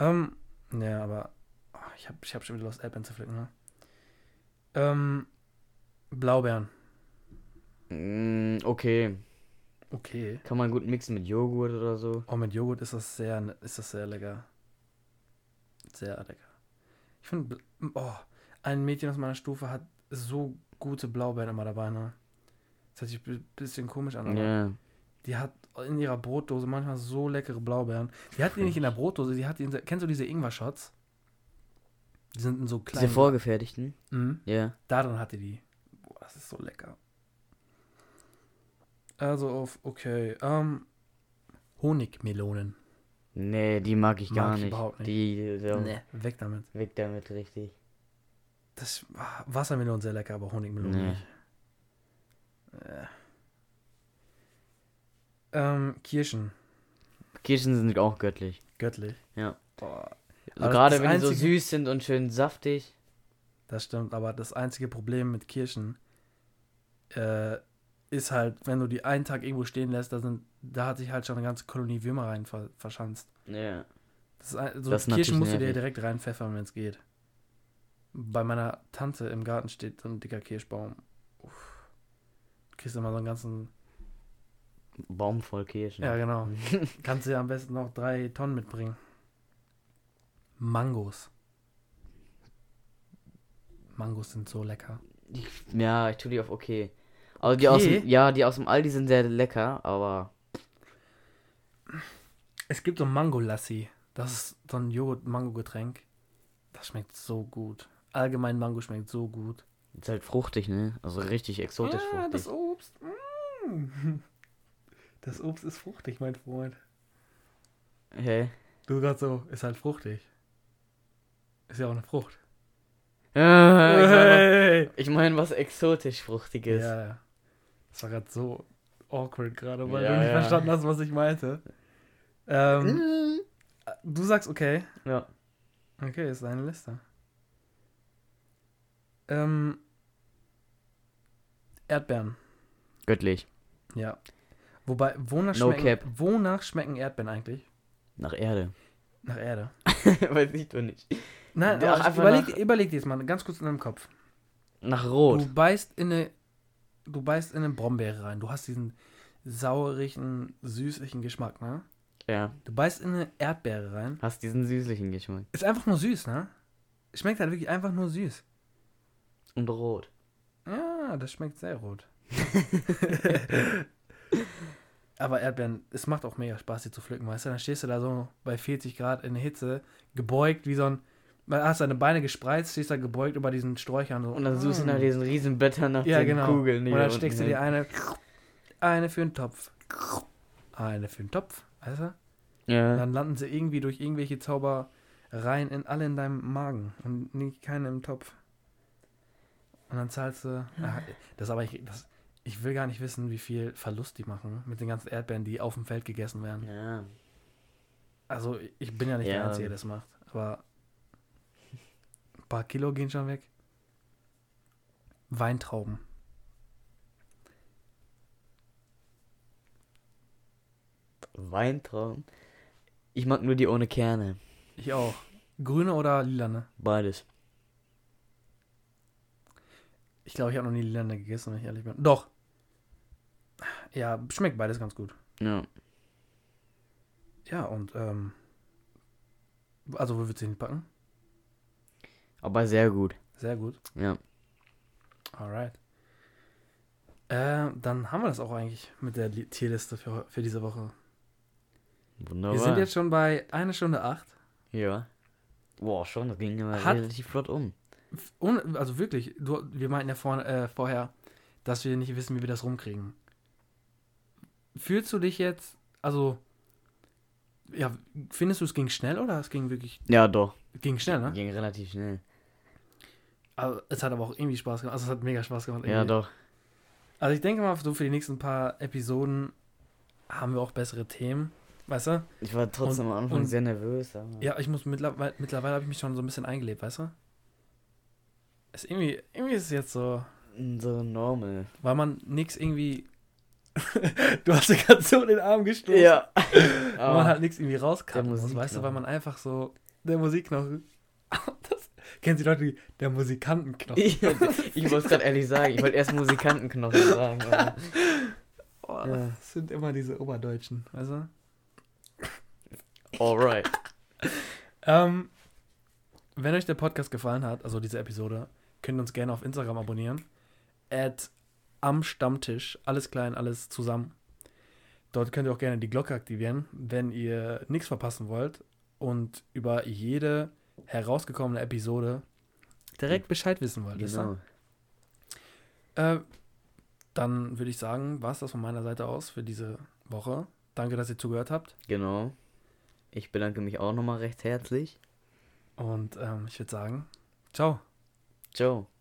Ähm, ja, aber oh, ich habe ich hab schon wieder Lust, Erdbeeren zu pflücken, ne? Ähm, Blaubeeren. Mm, okay. Okay. Kann man gut mixen mit Joghurt oder so. Oh, mit Joghurt ist das sehr, ist das sehr lecker. Sehr lecker. Ich finde, oh, ein Mädchen aus meiner Stufe hat so gute Blaubeeren immer dabei, ne? Das hört sich ein bisschen komisch an, aber Ja. die hat in ihrer Brotdose manchmal so leckere Blaubeeren. Die hat die nicht in der Brotdose, die hat die in der, kennst du diese Ingwer-Shots? Die sind in so Diese kleinen. vorgefertigten. Mhm. Ja. Darin hatte die. Boah, das ist so lecker. Also auf, okay. Ähm, Honigmelonen. Nee, die mag ich gar Mag ich nicht. überhaupt nicht. Die ja, Nee, weg damit. weg damit richtig. Das ah, Wassermelonen sehr lecker, aber Honigmelonen Nee. nicht. Äh. Ähm, Kirschen. Kirschen sind auch göttlich. Göttlich. Ja. Boah, Also gerade wenn die so einzige- süß sind und schön saftig. das stimmt. Aber das einzige Problem mit Kirschen äh, ist halt, wenn du die einen Tag irgendwo stehen lässt, da, sind, da hat sich halt schon eine ganze Kolonie Würmer rein ver verschanzt. Ja. Das ist, ein- so Das Kirschen musst du dir direkt reinpfeffern, wenn es geht. Bei meiner Tante im Garten steht so ein dicker Kirschbaum. Uff. Du kriegst immer so einen ganzen. Baum voll Kirschen. Ja, genau. Kannst du ja am besten noch drei Tonnen mitbringen. Mangos. Mangos sind so lecker. Ja, ich tue die auf okay. Also die Okay? aus dem, ja, die aus dem Aldi sind sehr lecker, aber Es gibt so Mango-Lassi. Das ist so ein Joghurt-Mango-Getränk. Das schmeckt so gut. Allgemein Mango schmeckt so gut. ist halt fruchtig, ne? Also richtig exotisch ja, fruchtig. das Obst. Mm. Das Obst ist fruchtig, mein Freund. Hä? Du gerade so, ist halt fruchtig. Ist ja auch eine Frucht. Äh, ich meine, mein, was exotisch fruchtiges. Ja, ja. Das war gerade so awkward gerade, weil Ja, du nicht ja. verstanden hast, was ich meinte. Ähm, du sagst okay. Ja. Okay, ist deine Liste. Ähm, Erdbeeren. Göttlich. Ja. Wobei, wonach, No schmecken, wonach schmecken Erdbeeren eigentlich? Nach Erde. Nach Erde. Weiß ich doch nicht. Nein, Ja, aber überleg, nach- überleg dir jetzt mal ganz kurz in deinem Kopf. Nach Rot. Du beißt in eine, du beißt in eine Brombeere rein. Du hast diesen saurigen, süßlichen Geschmack, ne? Ja. Du beißt in eine Erdbeere rein. Hast diesen süßlichen Geschmack. Ist einfach nur süß, ne? Schmeckt halt wirklich einfach nur süß. Und rot. Ja, das schmeckt sehr rot. Aber Erdbeeren, es macht auch mega Spaß, die zu pflücken, weißt du? Dann stehst du da so bei 40 Grad in der Hitze, gebeugt, wie so ein. Man hast deine Beine gespreizt, stehst da gebeugt über diesen Sträuchern. So. Und dann suchst du Mm. nach diesen riesen Blättern nach Ja, den genau. Kugeln. Und da dann steckst du dir eine. Eine für den Topf. Eine für den Topf, weißt du? Ja. Dann landen sie irgendwie durch irgendwelche Zaubereien in alle in deinem Magen und nicht keine im Topf. Und dann zahlst du. Ja, das aber ich, das, ich will gar nicht wissen, wie viel Verlust die machen mit den ganzen Erdbeeren, die auf dem Feld gegessen werden. ja. Also ich bin ja nicht der Ja. Einzige, der das macht, aber ein paar Kilo gehen schon weg. Weintrauben. Weintrauben. Ich mag nur die ohne Kerne. Ich auch. Grüne oder lilane? Beides. Ich glaube, ich habe noch nie lilane gegessen, wenn ich ehrlich bin. Doch. Ja, schmeckt beides ganz gut. Ja. Ja, und ähm. Also, wo würdest du hinpacken? Aber sehr gut. Sehr gut. Ja. Alright. Äh, dann haben wir das auch eigentlich mit der Li- Tierliste für, für diese Woche. Wunderbar. Wir sind jetzt schon bei einer Stunde acht. Ja. Boah, schon, das ging immer Hat- relativ flott um. Ohne, also wirklich, du, wir meinten ja vor, äh, vorher, dass wir nicht wissen, wie wir das rumkriegen. Fühlst du dich jetzt, also, ja, findest du, es ging schnell oder es ging wirklich, Ja, doch. ging schnell, ne? Ging relativ schnell. Also, es hat aber auch irgendwie Spaß gemacht. Also, es hat mega Spaß gemacht. Ja, irgendwie. doch. Also, ich denke mal, so für die nächsten paar Episoden haben wir auch bessere Themen, weißt du? Ich war trotzdem Und- am Anfang und- sehr nervös. Aber Ja, ich muss mittlerweile, mittlerweile habe ich mich schon so ein bisschen eingelebt, weißt du? Es irgendwie, irgendwie ist es jetzt so, So normal. weil man nix irgendwie. du hast dir gerade so in den Arm gestoßen. Ja. Weil man halt nichts irgendwie rauskratzen muss, weißt du, weil man einfach so. Der Musikknochen. kennen Sie Leute, die. Der Musikantenknochen. ich, ich wollte gerade ehrlich sagen, ich wollte erst Musikantenknochen sagen. Aber Oh, Ja. Das sind immer diese Oberdeutschen, weißt du? alright. Ähm, wenn euch der Podcast gefallen hat, also diese Episode, könnt ihr uns gerne auf Instagram abonnieren. At am Stammtisch. Alles klein, alles zusammen. Dort könnt ihr auch gerne die Glocke aktivieren, wenn ihr nichts verpassen wollt und über jede herausgekommene Episode direkt Bescheid wissen wollt. wisst ihr? Genau. Äh, dann würde ich sagen, war es das von meiner Seite aus für diese Woche. Danke, dass ihr zugehört habt. Genau. Ich bedanke mich auch nochmal recht herzlich. Und ähm, ich würde sagen, ciao. Ciao.